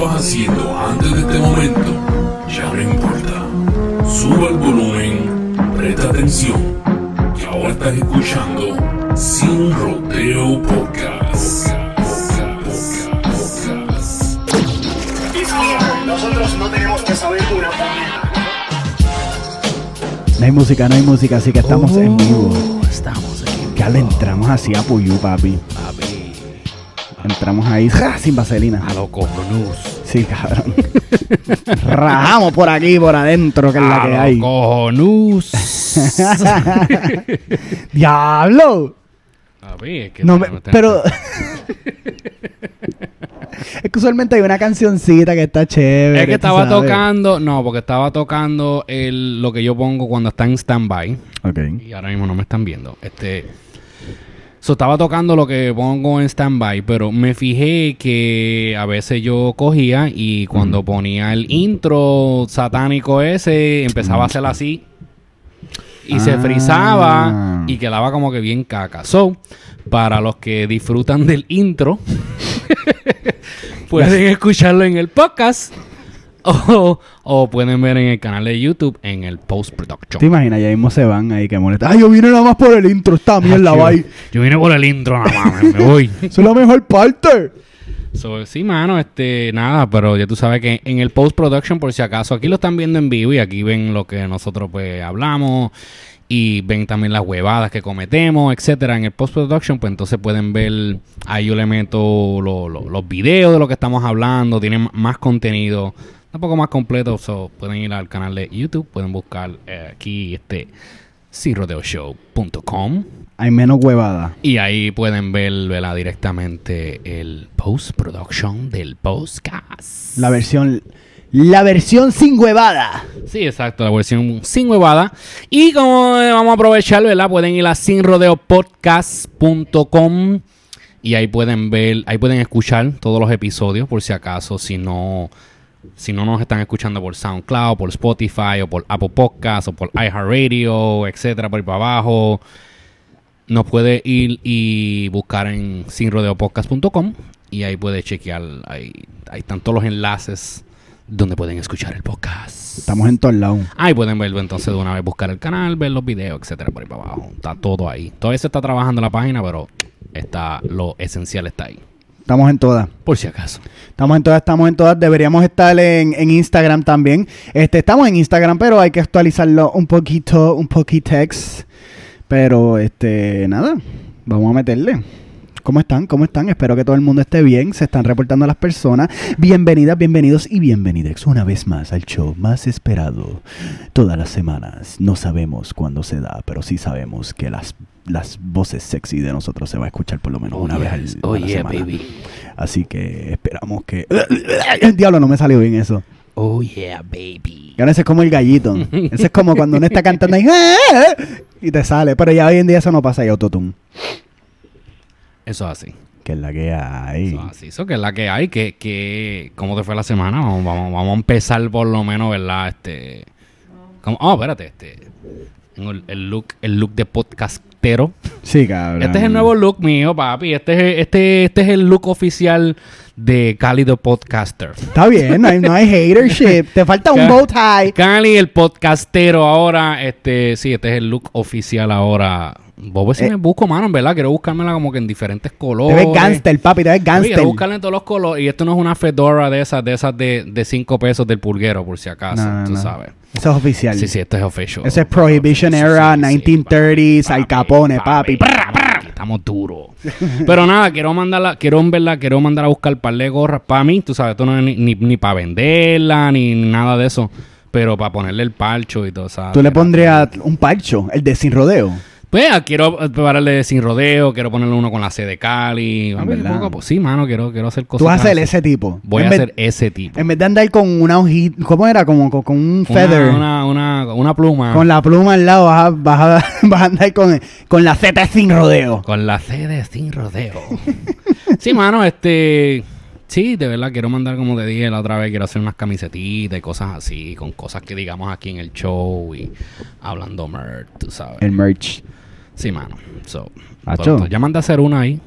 estabas haciendo antes de este momento ya no importa. Sube el volumen, presta atención, que ahora estás escuchando Sin Rodeo Podcast. Nosotros no tenemos que saber una. No hay música, no hay música, así que estamos en vivo. Oh, Estamos aquí. Ya le entramos así a Puyú, papi. Papi. Entramos ahí ¡ja! sin vaselina. A lo cojonús. Sí, cabrón. Rajamos por aquí, por adentro, que es la A que hay. cojonús. ¡Diablo! Papi, es que No me- pero. es que usualmente hay una cancioncita que está chévere. Es que estaba tocando, no, porque estaba tocando el, lo que yo pongo cuando está en stand-by. Ok. Y ahora mismo no me están viendo. Este. So, estaba tocando lo que pongo en stand-by, pero me fijé que a veces yo cogía y cuando ponía el intro satánico ese, empezaba a hacer así. Y se Ah. frizaba y quedaba como que bien caca. So, para los que disfrutan del intro, pueden escucharlo en el podcast o, o pueden ver en el canal de YouTube en el post-production. ¿Te imaginas? Ya mismo se van ahí que molestan. ¡Ay, yo vine nada más por el intro! ¡Esta mierda, yo, bye! yo vine por el intro nada más, me- voy. ¡Esa es la mejor parte! So, sí, mano, este, nada, pero ya tú sabes que en el post-production, por si acaso, aquí lo están viendo en vivo y aquí ven lo que nosotros pues hablamos y ven también las huevadas que cometemos, etcétera. En el post-production, pues entonces pueden ver, ahí yo le meto lo- lo- los videos de lo que estamos hablando, tienen más contenido, un poco más completo, so, pueden ir al canal de YouTube, pueden buscar eh, aquí este cirrodeoshow.com Hay menos huevada. y ahí pueden ver ¿verdad? directamente el post-production del podcast. La versión. La versión sin huevada. Sí, exacto, la versión sin huevada. Y como eh, vamos a aprovechar, ¿verdad? Pueden ir a sinrodeopodcast.com y ahí pueden ver, ahí pueden escuchar todos los episodios por si acaso, si no, si no nos están escuchando por SoundCloud, por Spotify o por Apple Podcasts o por iHeartRadio, etcétera, por ahí para abajo. Nos puede ir y buscar en sinrodeopodcast.com y ahí puede chequear, ahí, ahí están todos los enlaces donde pueden escuchar el podcast. Estamos en todos lados. Ahí pueden verlo entonces de una vez, buscar el canal, ver los videos, etcétera, por ahí para abajo. Está todo ahí. Todavía se está trabajando la página, pero está lo esencial está ahí. Estamos en todas. Por si acaso. Estamos en todas, estamos en todas. Deberíamos estar en, en Instagram también. Este, estamos en Instagram, pero hay que actualizarlo un poquito, un poquitex. Pero, este, nada, vamos a meterle. ¿Cómo están? ¿Cómo están? Espero que todo el mundo esté bien. Se están reportando las personas. Bienvenidas, bienvenidos y bienvenidas una vez más al show más esperado todas las semanas. No sabemos cuándo se da, pero sí sabemos que las, las voces sexy de nosotros se va a escuchar por lo menos una vez al, Oh, a la yeah, semana. baby. Así que esperamos que. El diablo no me salió bien eso. Oh, yeah, baby. Y ahora ese es como el gallito. Ese es como cuando uno está cantando ahí. Y te sale. Pero ya hoy en día eso no pasa. Hay autotune. Eso es así. Que es la que hay. Eso es así. Eso que es la que hay. Que, que, ¿Cómo te fue la semana? Vamos, vamos, vamos a empezar por lo menos, ¿verdad? Este. como- Oh, espérate, este. Tengo el, el look, el look de Sí, cabrón. Este es el nuevo look mío, papi. Este es, este, este es el look oficial de Cálido Podcaster. Está bien. No hay, no hay hatership. Te falta un bow tie. Cali, el podcastero ahora. Este, sí, este es el look oficial ahora. Bobo, si Eh. me busco, mano, en verdad. Quiero buscármela como que en diferentes Te colores. ves gangster, papi. Te ves gangster. Quiero buscarle en todos los colores. Y esto no es una fedora de esas, de esas de, de cinco pesos del pulguero, por si acaso. No, no, tú no. sabes. Eso es oficial. Sí, sí, esto es official. Ese es Prohibition Sí, sí, era, sí, 1930s, papi, Al Capone, papi. Aquí Estamos duros. Pero nada, quiero mandarla, quiero en verdad, quiero mandar a buscar un par de gorras para mí. Tú sabes, esto no es ni, ni, ni para venderla, ni nada de eso. Pero para ponerle el parcho y todo, ¿sabes? Tú le pondrías un parcho, el de sin rodeo. Pues quiero prepararle sin rodeo, quiero ponerle uno con la C de Cali. Ah, Vamos, ¿verdad? poco a poco. Sí, mano, quiero, quiero hacer cosas. Tú vas a hacer ese tipo. Voy En a hacer ese tipo. En vez de andar con una hojita, ¿cómo era? Como con, con un feather. Una, una, una, una pluma. Con la pluma al lado vas a, vas a, vas a andar con, con la Z sin rodeo. Con la C de sin rodeo. sí, mano, este. Sí, de verdad, quiero mandar, como te dije la otra vez, quiero hacer unas camisetitas y cosas así, con cosas que digamos aquí en el show y hablando merch, tú sabes. El merch. Sí, mano. So, ya mandé a hacer una ahí.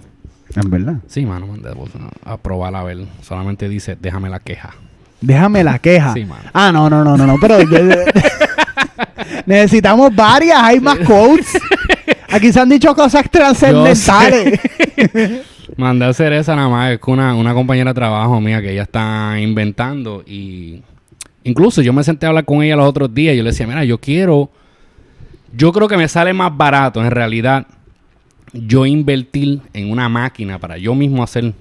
En verdad. Sí, mano, mandé pues, a probar a ver. Solamente dice, déjame la queja. Déjame la queja. Sí, mano. Ah, no, no, no, no, no, pero necesitamos varias, hay más quotes. Aquí se han dicho cosas trascendentales. Mandé a hacer esa nada más. Es que una, una compañera de trabajo mía que ella está inventando y... Incluso yo me senté a hablar con ella los otros días y yo le decía, mira, yo quiero... Yo creo que me sale más barato en realidad yo invertir en una máquina para yo mismo hacer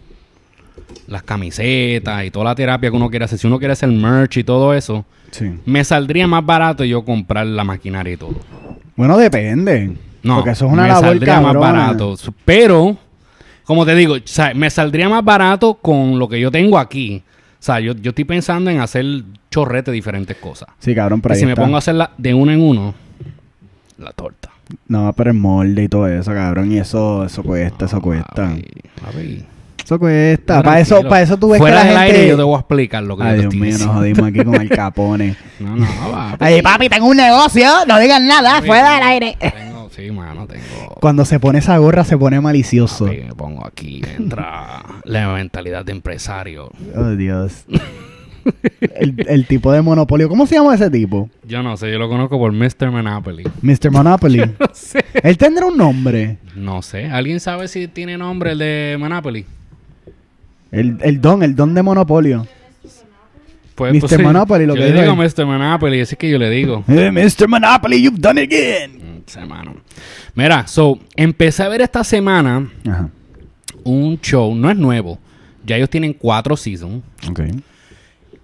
las camisetas y toda la terapia que uno quiere hacer. Si uno quiere hacer merch y todo eso, Sí. me saldría más barato yo comprar la maquinaria y todo. Bueno, depende. No, Porque eso es una me labor saldría más barato. Pero, como te digo, o sea, me saldría más barato con lo que yo tengo aquí. O sea, yo, yo estoy pensando en hacer chorrete de diferentes cosas. Sí, cabrón, pero Y si me pongo a hacerla de uno en uno, la torta. No, pero el molde y todo eso, cabrón. Y eso, eso cuesta, eso cuesta. Papi, papi. Eso cuesta. Para eso, para eso tú ves Fuera que del la gente... aire yo te voy a explicar lo que Ay, yo te Dios mío, nos jodimos aquí con el capone. No, no, papi. Ay, papi, tengo un negocio. No digan nada, Papi, fuera del aire. Tengo, sí, mano, tengo... Cuando se pone esa gorra se pone malicioso. Papi, me pongo aquí, entra la mentalidad de empresario. Oh, Dios. el, el tipo de monopolio. ¿Cómo se llama ese tipo? Yo no sé, yo lo conozco por Mr. Monopoly. Mr. Monopoly. No sé. Él tendrá un nombre. No sé. ¿Alguien sabe si tiene nombre el de Monopoly? El, el don, el don de monopolio. Pues, Mr. sí. Monopoly, lo yo que le digo. Mr. Monopoly, así que yo le digo. Eh, Mr. Monopoly, you've done it again. Mm, sí, mano. Mira, so, empecé a ver esta semana Ajá. un show, no es nuevo. Ya ellos tienen cuatro seasons. Ok.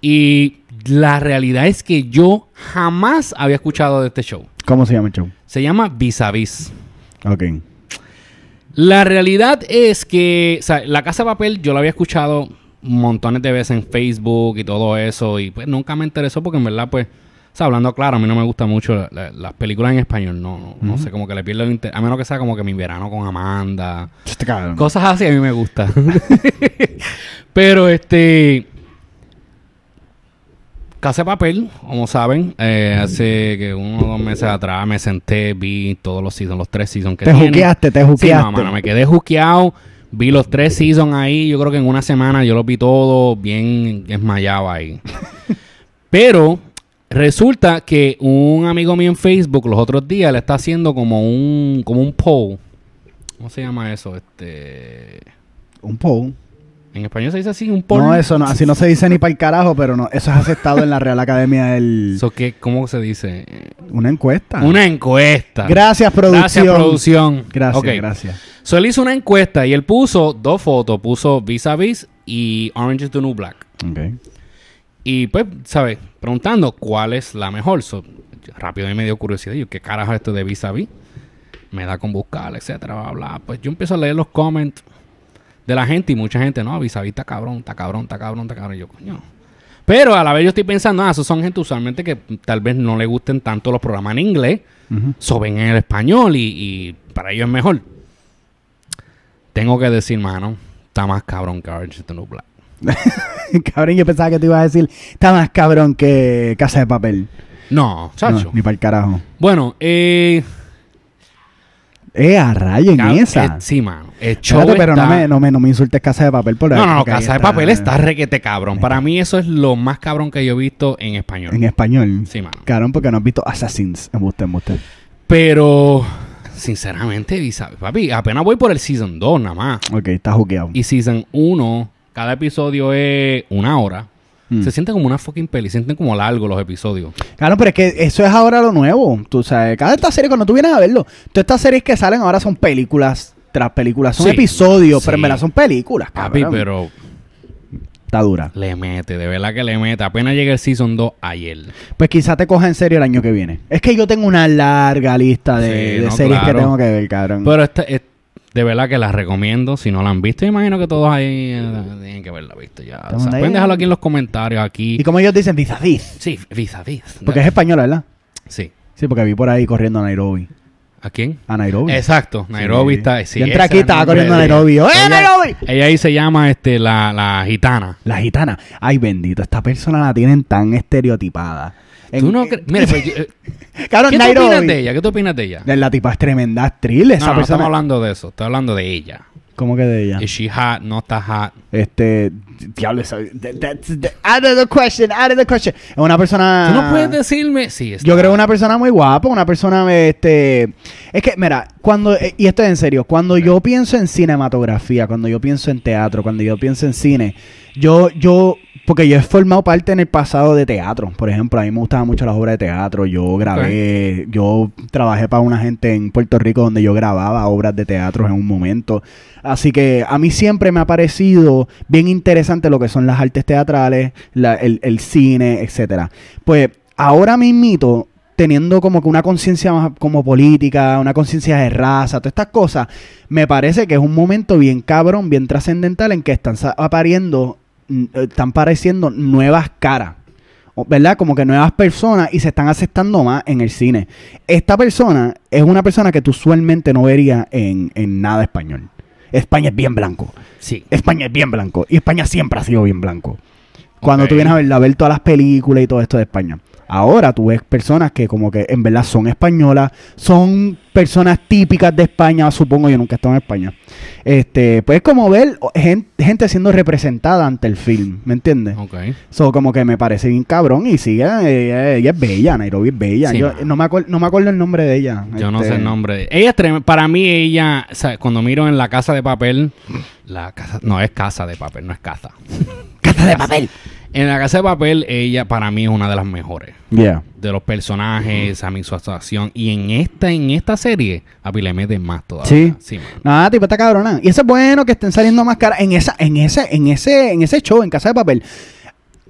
Y la realidad es que yo jamás había escuchado de este show. ¿Cómo se llama el show? Se llama Vis a Vis. Ok. La realidad es que, o sea, La Casa de Papel yo la había escuchado montones de veces en Facebook y todo eso y pues nunca me interesó porque en verdad pues, o sea, hablando claro, a mí no me gusta mucho la- la- las películas en español, no, no, no sé, como que le pierdo el interés, a menos que sea como que mi verano con Amanda, cosas así a mí me gusta. Pero este... Casa de Papel, como saben, eh, hace que uno o dos meses atrás me senté, vi todos los seasons, los tres seasons que Te tiene. juqueaste, te Sí, juqueaste. no, mano, me quedé juqueado. Vi los tres seasons ahí. Yo creo que en una semana yo los vi todos bien desmayado ahí. Pero resulta que un amigo mío en Facebook los otros días le está haciendo como un, como un poll. ¿Cómo se llama eso? Este. Un poll. En español se dice así, un poll. No, eso no, así no se dice ni para el carajo, pero no, eso es aceptado en la Real Academia del... Eso que, ¿Cómo se dice? una encuesta. Una encuesta. Gracias, producción. Gracias, producción. Gracias, gracias. So, él hizo una encuesta y él puso dos fotos. Puso Vis a Vis y Orange is the New Black. Ok. Y pues, ¿sabes? Preguntando cuál es la mejor. So, rápido y me dio curiosidad. Yo, ¿qué carajo es esto de vis a vis? Me da con buscar, etcétera, bla, bla. Pues yo empiezo a leer los comments de la gente y mucha gente, no, vis a vis está cabrón, está cabrón, está cabrón, está cabrón. Y yo, coño. Pero a la vez yo estoy pensando, ah, esos son gente usualmente que tal vez no le gusten tanto los programas en inglés, so ven en el español y, y para ellos es mejor. Tengo que decir, mano, está más cabrón que Orange is the New Black. cabrón, yo pensaba que te ibas a decir, está más cabrón que Casa de Papel. No, chacho. No, ni para el carajo. Bueno, eh... Eh, a rayo en Cab- esa. eh, sí, mano. El show Espérate, pero no me, no, me, no me insultes Casa de Papel. Por No, no, no, Casa de Papel está requete cabrón. Para mí eso es lo más cabrón que yo he visto en español. En español. Sí, mano. Cabrón, porque no has visto Assassins. Embuste, embuste. Pero, sinceramente, papi, apenas voy por el Season 2 nada más. Ok, está juqueado. Y Season 1, cada episodio es una hora. Mm. Se siente como una fucking peli, se sienten como largos los episodios. Claro, pero es que eso es ahora lo nuevo. Tú sabes, cada esta serie, cuando tú vienes a verlo, todas estas series que salen ahora son películas tras películas. Son Sí, episodios, pero en verdad son películas, Papi, cabrón. pero Está dura. le mete, de verdad que le mete. Apenas llega el Season 2 ayer. Pues quizá te coja en serio el año que viene. Es que yo tengo una larga lista de, Sí, de no, series claro. que tengo que ver, cabrón. Pero este, es- de verdad que la recomiendo. Si no la han visto, imagino que todos ahí eh, tienen que haberla visto ya. O sea, ahí. pueden dejarlo aquí en los comentarios. Aquí. y como ellos dicen, vis a vis. Sí, vis a vis. Porque es española, ¿verdad? Sí. Sí, porque vi por ahí corriendo a Nairobi. ¿A quién? A Nairobi. Exacto. Nairobi Sí. está. Sí, ese aquí, estaba corriendo a Nairobi. ¡Eh, Ella- Nairobi! Ella ahí se llama este, la, la gitana. La gitana. Ay, bendito. Esta persona la tienen tan estereotipada. En- ¿Tú no Mira, pues, yo- eh, Cabrón, ¿qué tú Nairobi. opinas de ella? ¿Qué tú opinas de ella? La tipa es tremenda actriz. Esa no, no estamos hablando de eso. Estoy hablando de ella. ¿Cómo que de ella? ¿Is she hot? ¿No está hot? Este, diablo, eso- that- that's the- out of the question, out of the question. Es una persona. ¿Tú no puedes decirme? Sí, está. Yo creo una persona muy guapa, una persona, este... Es que, mira, cuando... eh, Y esto es en serio. Cuando yo pienso en cinematografía, cuando yo pienso en teatro, cuando yo pienso en cine, yo, yo... Porque yo he formado parte en el pasado de teatro. Por ejemplo, a mí me gustaban mucho las obras de teatro. Yo grabé... Yo trabajé para una gente en Puerto Rico donde yo grababa obras de teatro en un momento. Así que a mí siempre me ha parecido bien interesante lo que son las artes teatrales, la- el, el cine, etcétera. Pues ahora mismito, teniendo como que una conciencia más como política, una conciencia de raza, todas estas cosas, me parece que es un momento bien cabrón, bien trascendental en que están eh, están apareciendo nuevas caras. ¿Verdad? Como que nuevas personas y se están aceptando más en el cine. Esta persona es una persona que tú usualmente no verías en, en nada español. España es bien blanco. Sí. España es bien blanco. Y España siempre ha sido bien blanco. Cuando tú vienes a ver, a ver todas las películas y todo esto de España. Ahora tú ves personas que como que en verdad son españolas, son personas típicas de España, supongo yo nunca he estado en España. Este, pues es como ver gen- gente, siendo representada ante el film, ¿me entiendes? Ok. So, como que me parece bien cabrón y sigue, ella, ella es bella, Nairobi es bella. Sí, Yo no me, no me acuerdo el nombre de ella. Yo no Este, sé el nombre. de- Ella es Para mí, ella... o sea, cuando miro en La Casa de Papel... La casa... No, es Casa de Papel, no es Casa. Casa de papel. En La Casa de Papel, ella para mí es una de las mejores. Yeah. De los personajes, a mi su actuación. Y en esta, en esta serie, a le meten más todavía. Sí. Sí. Nada, tipo, está cabrona. Y eso es bueno que estén saliendo más caras. En esa, en ese, en ese, en ese show, en Casa de Papel,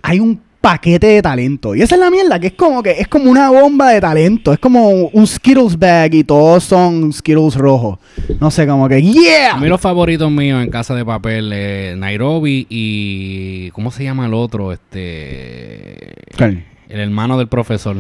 hay un paquete de talento. Y esa es la mierda, que es como que es como una bomba de talento. Es como un Skittles bag y todos son Skittles rojos. No sé, como que ¡Yeah! A mí los favoritos míos en Casa de Papel es Nairobi y... ¿Cómo se llama el otro? Este... El hermano del profesor.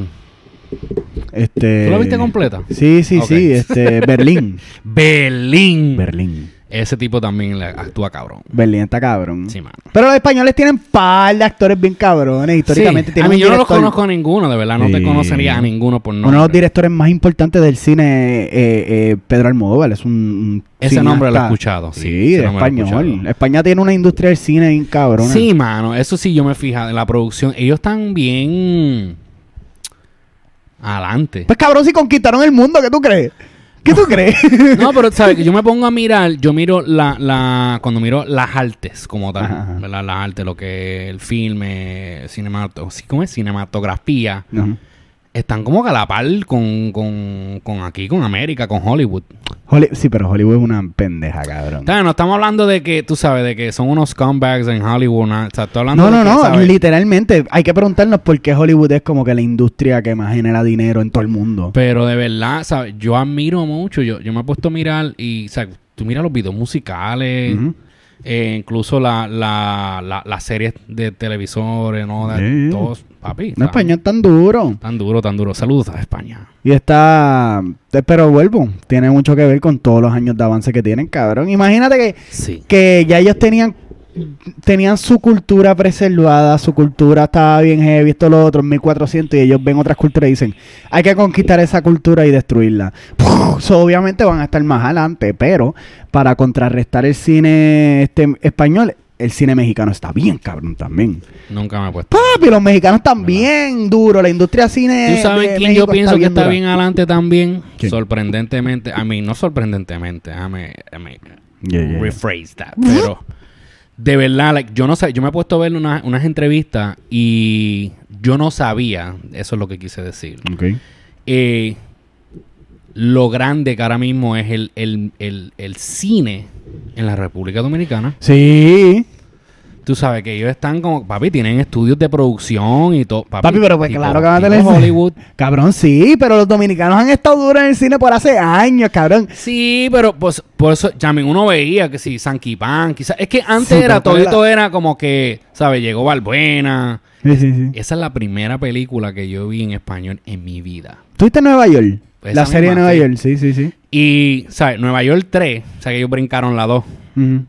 Este... ¿Tú la viste completa? Sí, sí, sí. Este, Berlín. Berlín. Berlín. Ese tipo también le actúa cabrón. Berlín está cabrón. Sí, mano. Pero los españoles tienen par de actores bien cabrones. Históricamente Sí. tienen A mí yo no los conozco a ninguno, de verdad. No te conocería a ninguno por nombre. Uno de los directores más importantes del cine, eh, eh, Pedro Almodóvar, es un, un Ese cineasta. nombre lo he escuchado, sí, de español. España tiene una industria del cine bien cabrona. Sí, mano. Eso sí yo me fijado en la producción. Ellos están bien... Adelante. Pues cabrón, si conquistaron el mundo, ¿qué tú crees? ¿Qué tú crees? No, pero sabes que yo me pongo a mirar, yo miro la, la cuando miro las artes como tal, Ajá, ajá. ¿verdad? Las artes, lo que el filme, cinemato, sí, ¿cómo es? cinematografía. Están como que a la par con, con, con aquí, con América, con Hollywood. Holly- sí, pero Hollywood es una pendeja, cabrón. O sea, no estamos hablando de que, tú sabes, de que son unos scumbags en Hollywood, ¿no? o sea, estoy hablando No, de no, no, ¿sabes? literalmente. Hay que preguntarnos por qué Hollywood es como que la industria que más genera dinero en todo el mundo. Pero de verdad, ¿sabes? Yo admiro mucho, yo, yo me he puesto a mirar y, o sea, tú miras los videos musicales. Eh, incluso la, la, la, las series de televisores, ¿no? De. Todos, papi. No, tan- España es tan duro. Tan duro, tan duro. Saludos a España. Y está... eh, Pero vuelvo, tiene mucho que ver con todos los años de avance que tienen, cabrón. Imagínate que Sí. que ya ellos tenían tenían su cultura preservada, su cultura estaba bien heavy, esto lo otro, en 1400 y ellos ven otras culturas y dicen, hay que conquistar esa cultura y destruirla. So, obviamente van a estar más adelante, pero para contrarrestar el cine este español, el cine mexicano está bien cabrón también. Nunca me he puesto. Papi, los mexicanos están bien duros, la industria cine ¿Tú sabes quién México yo pienso que está dura. bien adelante también? ¿Quién? Sorprendentemente. A mí, no sorprendentemente. Yeah, yeah. rephrase that. Pero, de verdad, like, yo no sé. Yo me he puesto a ver una- unas entrevistas y yo no sabía. Eso es lo que quise decir. Ok. eh, lo grande que ahora mismo es el, el, el, el cine en la República Dominicana. Sí. Tú sabes que ellos están como, papi, tienen estudios de producción y todo. Papi, Papi, pero pues tipo- claro que van a tener Hollywood. Cabrón, sí, pero los dominicanos han estado duros en el cine por hace años, cabrón. Sí, pero pues por eso también uno veía que si Sanky Pan, quizás. Es que antes Sí, era todo era- era como que, ¿sabes? Llegó Valbuena. Sí, sí, sí. Esa es la primera película que yo vi en español en mi vida. ¿Tuviste Nueva York? La serie de Nueva sí. York, sí, sí, sí. Y, ¿sabes? Nueva York 3, o sea que ellos brincaron la 2. Ujú.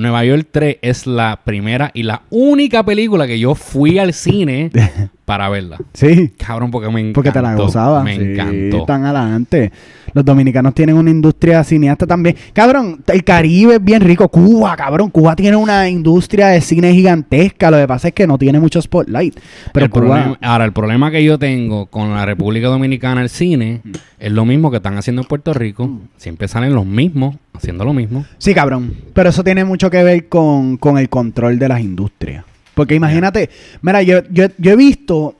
Nueva York 3 es la primera y la única película que yo fui al cine para verla. Sí, Cabrón, porque me encantó. porque te la gozaba. Me sí, encantó. Tan adelante. Los dominicanos tienen una industria cineasta también. Cabrón, el Caribe es bien rico. Cuba, cabrón. Cuba tiene una industria de cine gigantesca. Lo que pasa es que no tiene mucho spotlight. Pero El Cuba... problema- ahora, el problema que yo tengo con la República Dominicana, el cine, Mm. es lo mismo que están haciendo en Puerto Rico. Siempre salen los mismos haciendo lo mismo. Sí, cabrón. Pero eso tiene mucho que ver con, con el control de las industrias. Porque imagínate, mira, yo, yo, yo he visto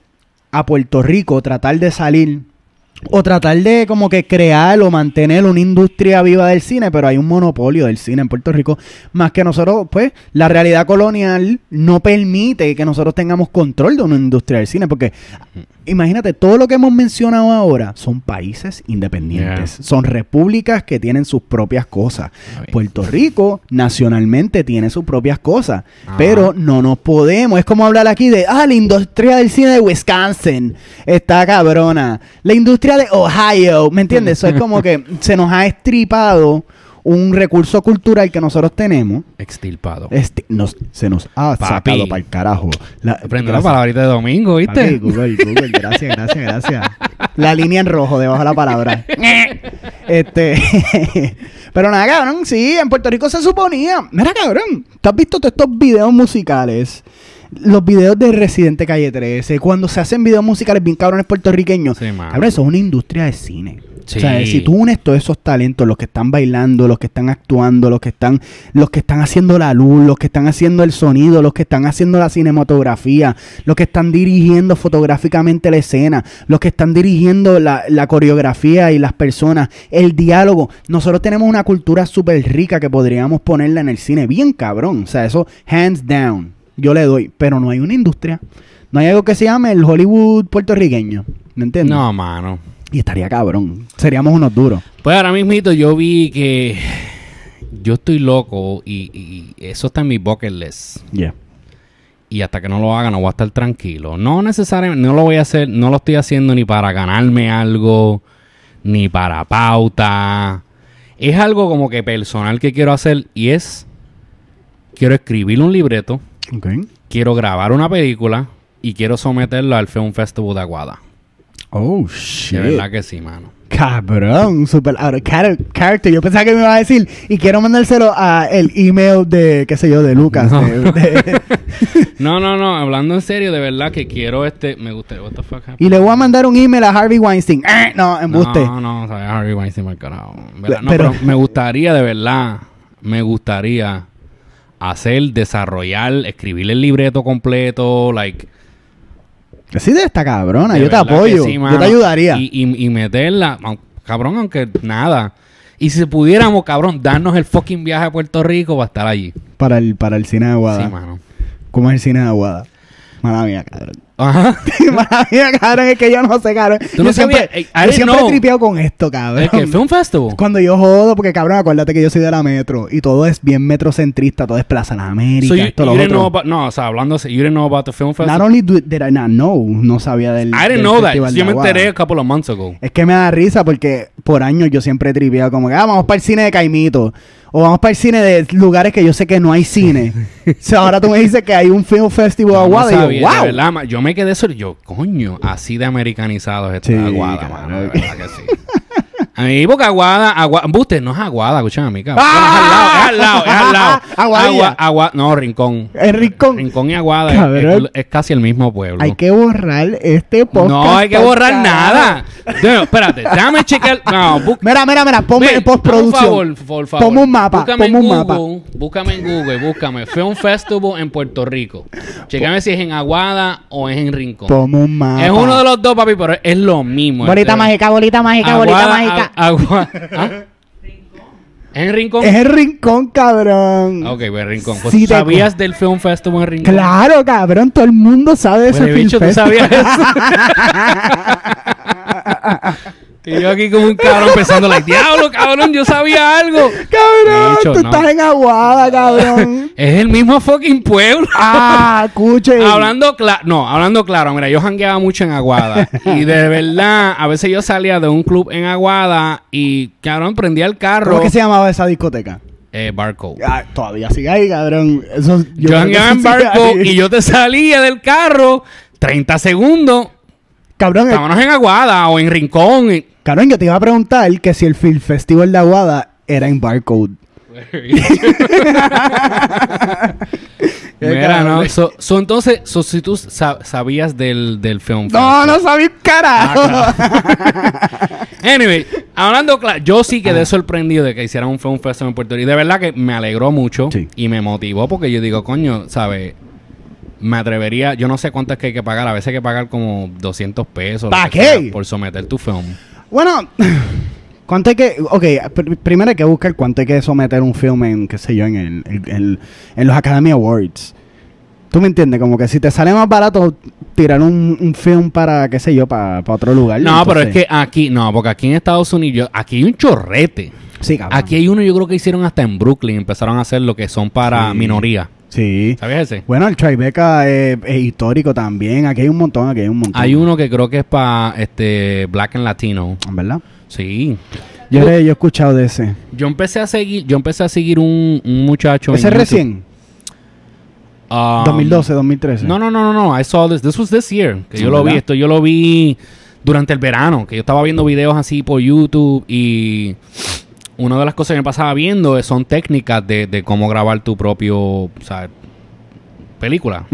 a Puerto Rico tratar de salir o tratar de como que crear o mantener una industria viva del cine, pero hay un monopolio del cine en Puerto Rico, más que nosotros, pues, la realidad colonial no permite que nosotros tengamos control de una industria del cine, porque imagínate, todo lo que hemos mencionado ahora son países independientes, son repúblicas que tienen sus propias cosas. Puerto Rico nacionalmente tiene sus propias cosas, Ajá. pero no nos podemos. Es como hablar aquí de, ah, la industria del cine de Wisconsin está cabrona. La industria de Ohio, ¿me entiendes? Eso es como que se nos ha estripado un recurso cultural que nosotros tenemos. Extirpado. Este, nos, se nos ha Papi. sacado para el carajo. La, Aprende la palabrita de domingo, Papi, ¿viste? Google, Google, gracias, gracias, gracias. La línea en rojo debajo de la palabra. este. Pero nada, cabrón, sí, en Puerto Rico se suponía. Mira, cabrón, ¿tú has visto todos estos videos musicales? Los videos de Residente Calle 13, cuando se hacen videos musicales bien cabrones puertorriqueños. Sí, eso es una industria de cine. Sí. O sea, si tú unes todos esos talentos, los que están bailando, los que están actuando, los que están, los que están haciendo la luz, los que están haciendo el sonido, los que están haciendo la cinematografía, los que están dirigiendo fotográficamente la escena, los que están dirigiendo la, la coreografía y las personas, el diálogo. Nosotros tenemos una cultura súper rica que podríamos ponerla en el cine, bien cabrón. O sea, eso, hands down, yo le doy, pero no hay una industria. No hay algo que se llame el Hollywood puertorriqueño. ¿Me entiendes? No, mano. Y estaría cabrón. Seríamos unos duros. Pues ahora mismito yo vi que yo estoy loco y, y eso está en mi bucket list. Yeah. Y hasta que no lo haga no voy a estar tranquilo. No necesariamente, no lo voy a hacer, no lo estoy haciendo ni para ganarme algo, ni para pauta. Es algo como que personal que quiero hacer y es, quiero escribir un libreto, Quiero grabar una película y quiero someterlo al Film Festival de Aguada. Oh, De shit. verdad que sí, mano. Cabrón, super out of char- character. Yo pensaba que me iba a decir y quiero mandárselo a el email de, qué sé yo, de Lucas. No. de- de- No, no, no, hablando en serio, de verdad que quiero este, me gusta, what the fuck happened? y le voy a mandar un email a Harvey Weinstein. Eh, no, embuste. No, no, o sea, Harvey Weinstein mal carajo. No, Pero- pero, me gustaría, de verdad, me gustaría hacer, desarrollar, escribir el libreto completo, like... Sí, de esta cabrona. de Yo te apoyo. sí, yo te ayudaría. Y, y, y meterla, cabrón, aunque nada. Y si pudiéramos, cabrón, darnos el fucking viaje a Puerto Rico para estar allí. Para el, para el cine de Aguada. Sí, mano. ¿Cómo es el cine de Aguada? Mala mía, cabrón. Ajá. Mala mía, cabrón. Es que yo no sé, cabrón. Tú no yo siempre, sabías- I yo siempre he know. tripeado con esto, cabrón. ¿El que ¿Fue un festival? Cuando yo jodo, porque cabrón, acuérdate que yo soy de la metro y todo es bien metrocentrista, todo es Plaza de América, So you, esto, you lo didn't know otro. about, no, o sea, hablando, you didn't know about the film festival. Not only did I not know, no sabía del. I didn't del know that. Yo me enteré a couple of months ago. Es que me da risa porque por años yo siempre he tripeado como que ah, vamos para el cine de Caimito o vamos para el cine de lugares que yo sé que no hay cine. o sea, ahora tú me dices que hay un film festival no Aguada y yo, de wow. verdad, yo me quedé solo. Yo, coño, así de americanizados está Sí, Aguada, mano. De verdad que sí. A mí, porque Aguada, Aguada, Buste, no es Aguada, escúchame a mí, cabrón. ¡Ah! Bueno, es al lado, es al lado, es al lado. Aguadilla. Agua- Agua- no, Rincón. El rincón. Rincón y Aguada es- Cabrón. es, es casi el mismo pueblo. Hay que borrar este podcast. no hay que borrar nada. No, espérate, déjame checar. No, Mira, mira, mira, ponme en postproducción. Por favor, por favor. Ponme un mapa, Búscame ponme en un mapa. Google, Búscame en Google, búscame. Film Festival en Puerto Rico. Chécame si es en Aguada o es en Rincón. Ponme un mapa. Es uno de los dos, papi, pero es lo mismo. Bolita mágica, bolita mágica, bolita mágica. Agua- ¿Ah? ¿Es en Rincón? Es el rincón, cabrón. Ok, pues Rincón. Pues, Sí, te- ¿Sabías del Film Festival en Rincón? Claro, cabrón, todo el mundo sabe de Pues, ese bicho, film ¿tú sabías eso? y yo aquí como un cabrón pensando, like, diablo, cabrón, yo sabía algo. Cabrón, Bicho, tú no. estás en Aguada, cabrón. Es el mismo fucking pueblo. ah, escuche. Hablando claro, no, hablando claro, mira, yo jangueaba mucho en Aguada y de verdad, a veces yo salía de un club en Aguada y cabrón prendía el carro. ¿Cómo que se llamaba esa discoteca? Eh, Barcode. Ah, todavía sigue ahí, cabrón. Eso, Yo, jangueaba en ahí. y yo te salía del carro 30 segundos. Cabrón, eh, Estábamos en Aguada o en Rincón. Cabrón, yo te iba a preguntar que si el Film Festival de Aguada era en Barcode. Mira, no. So, so, entonces, so, si tú sa- sabías del, del film. No, fest. no sabía carajo. Ah, Anyway, hablando claro, yo sí quedé sorprendido de que hicieran un film festival en Puerto Rico. Y de verdad que me alegró mucho Sí. y me motivó porque yo digo, coño, ¿sabes? Me atrevería, yo no sé cuánto es que hay que pagar, a veces hay que pagar como 200 pesos. Por someter tu film. Bueno, ¿cuánto hay que...? Ok, pr- primero hay que buscar cuánto hay que someter un film en, qué sé yo, en, el, en, en- en los Academy Awards. ¿Tú me entiendes? Como que si te sale más barato tirar un, un film para, qué sé yo, para, para otro lugar. No, pero es que aquí, no, porque aquí en Estados Unidos, aquí hay un chorrete. Sí, cabrón. Aquí hay uno, yo creo que hicieron hasta en Brooklyn, empezaron a hacer lo que son para Sí. minoría. Sí. ¿Sabes ese? Bueno, el Tribeca es, es histórico también. Aquí hay un montón, aquí hay un montón. Hay uno que creo que es para este Black and Latino. ¿Verdad? Sí. Yo, yo he escuchado de ese. Yo empecé a seguir, yo empecé a seguir un, un muchacho. ¿Ese en recién? Um, 2012, 2013. No, no, no, no, no. I saw this. This was this year. Que yo lo vi. Esto yo lo vi durante el verano. Que yo estaba viendo videos así por YouTube. Y una de las cosas que me pasaba viendo son técnicas de, de cómo grabar tu propio, o sea, película.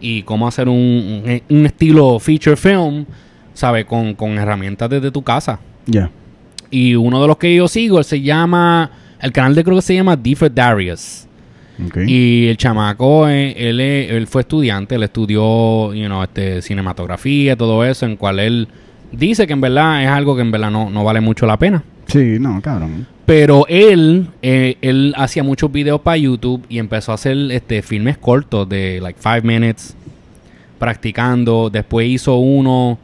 Y cómo hacer un, un, un estilo feature film, ¿sabes? Con, con herramientas desde tu casa. Ya. Y uno de los que yo sigo, él se llama... El canal de creo que se llama Different Darius. Y el chamaco, eh, él, él fue estudiante, él estudió, you know, este, cinematografía, todo eso, en cual él dice que en verdad es algo que en verdad no, no vale mucho la pena. Sí, no, cabrón. Pero él, eh, él hacía muchos videos para YouTube y empezó a hacer este filmes cortos de like five minutes, practicando. Después hizo uno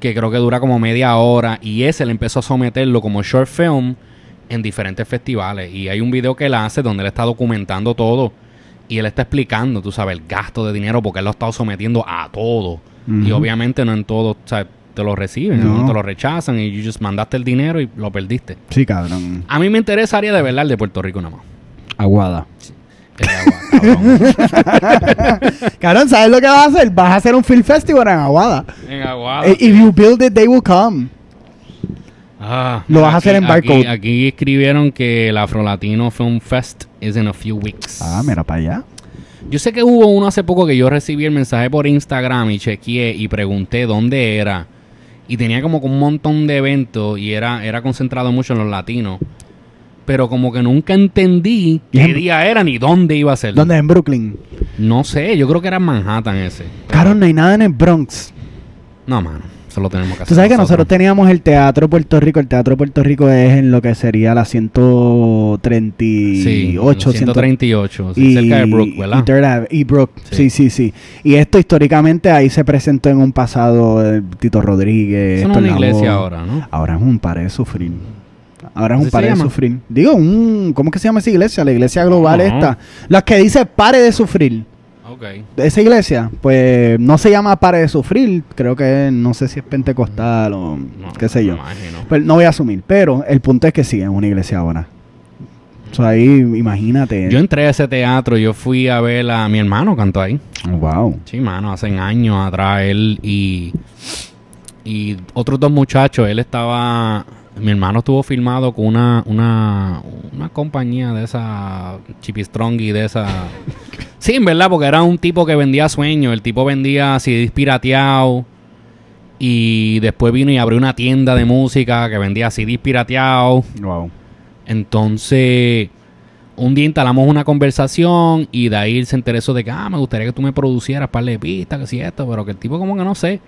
que creo que dura como media hora y ese él empezó a someterlo como short film en diferentes festivales. Y hay un video que él hace donde él está documentando todo y él está explicando, tú sabes, el gasto de dinero porque él lo ha estado sometiendo a todo. Y obviamente no en todo, o sea, te lo reciben, No. ¿no? te lo rechazan y you just mandaste el dinero y lo perdiste. Sí, cabrón. A mí me interesaría de verdad el de Puerto Rico nada más. Aguada. El de agua, cabrón. cabrón, ¿sabes lo que vas a hacer? Vas a hacer un film festival en Aguada. En Aguada. Eh, If you build it, they will come. Ah, Lo vas a hacer en aquí- Barcode. Aquí escribieron que el Afrolatino Film Fest is in a few weeks. Ah, mira para allá. Yo sé que hubo uno hace poco que yo recibí el mensaje por Instagram y chequeé y pregunté dónde era. Y tenía como un montón de eventos y era, era concentrado mucho en los latinos. Pero como que nunca entendí qué en- día era ni dónde iba a ser. ¿Dónde? En Brooklyn. No sé, yo creo que era en Manhattan ese. Cabrón, no hay nada en el Bronx. No, mano. Eso lo tenemos que hacer. Tú sabes que nosotros teníamos el Teatro Puerto Rico. El Teatro Puerto Rico es en lo que sería la 138. Sí, 138. sí, y, cerca de Brook, y ¿verdad? Third y Brook, Sí. sí. sí, sí, Y esto históricamente ahí se presentó en un pasado eh, Tito Rodríguez. Eso no es una iglesia ahora, ¿no? Ahora es un par de sufrir. Ahora es ¿Así un pare de sufrir. Digo, un, ¿cómo que se llama esa iglesia? La iglesia global esta. Las que dice pare de sufrir. Ok. Esa iglesia, pues no se llama pare de sufrir. Creo que no sé si es pentecostal o No, qué sé yo. Pues no voy a asumir. Pero el punto es que sí, es una iglesia ahora. O sea, ahí, imagínate. Yo entré a ese teatro, yo fui a ver a mi hermano cantó ahí. Oh, wow. Sí, mano, hace años atrás él y, y otros dos muchachos, él estaba, mi hermano estuvo filmado con una, una, una compañía de esa Chipistrongi, de esa... Sí, en verdad, porque era un tipo que vendía sueños, el tipo vendía CDs pirateados y después vino y abrió una tienda de música que vendía CDs pirateados. Wow. Entonces, un día instalamos una conversación y de ahí se interesó de que, ah, me gustaría que tú me producieras par de pistas, que si esto, pero que el tipo como que no sé.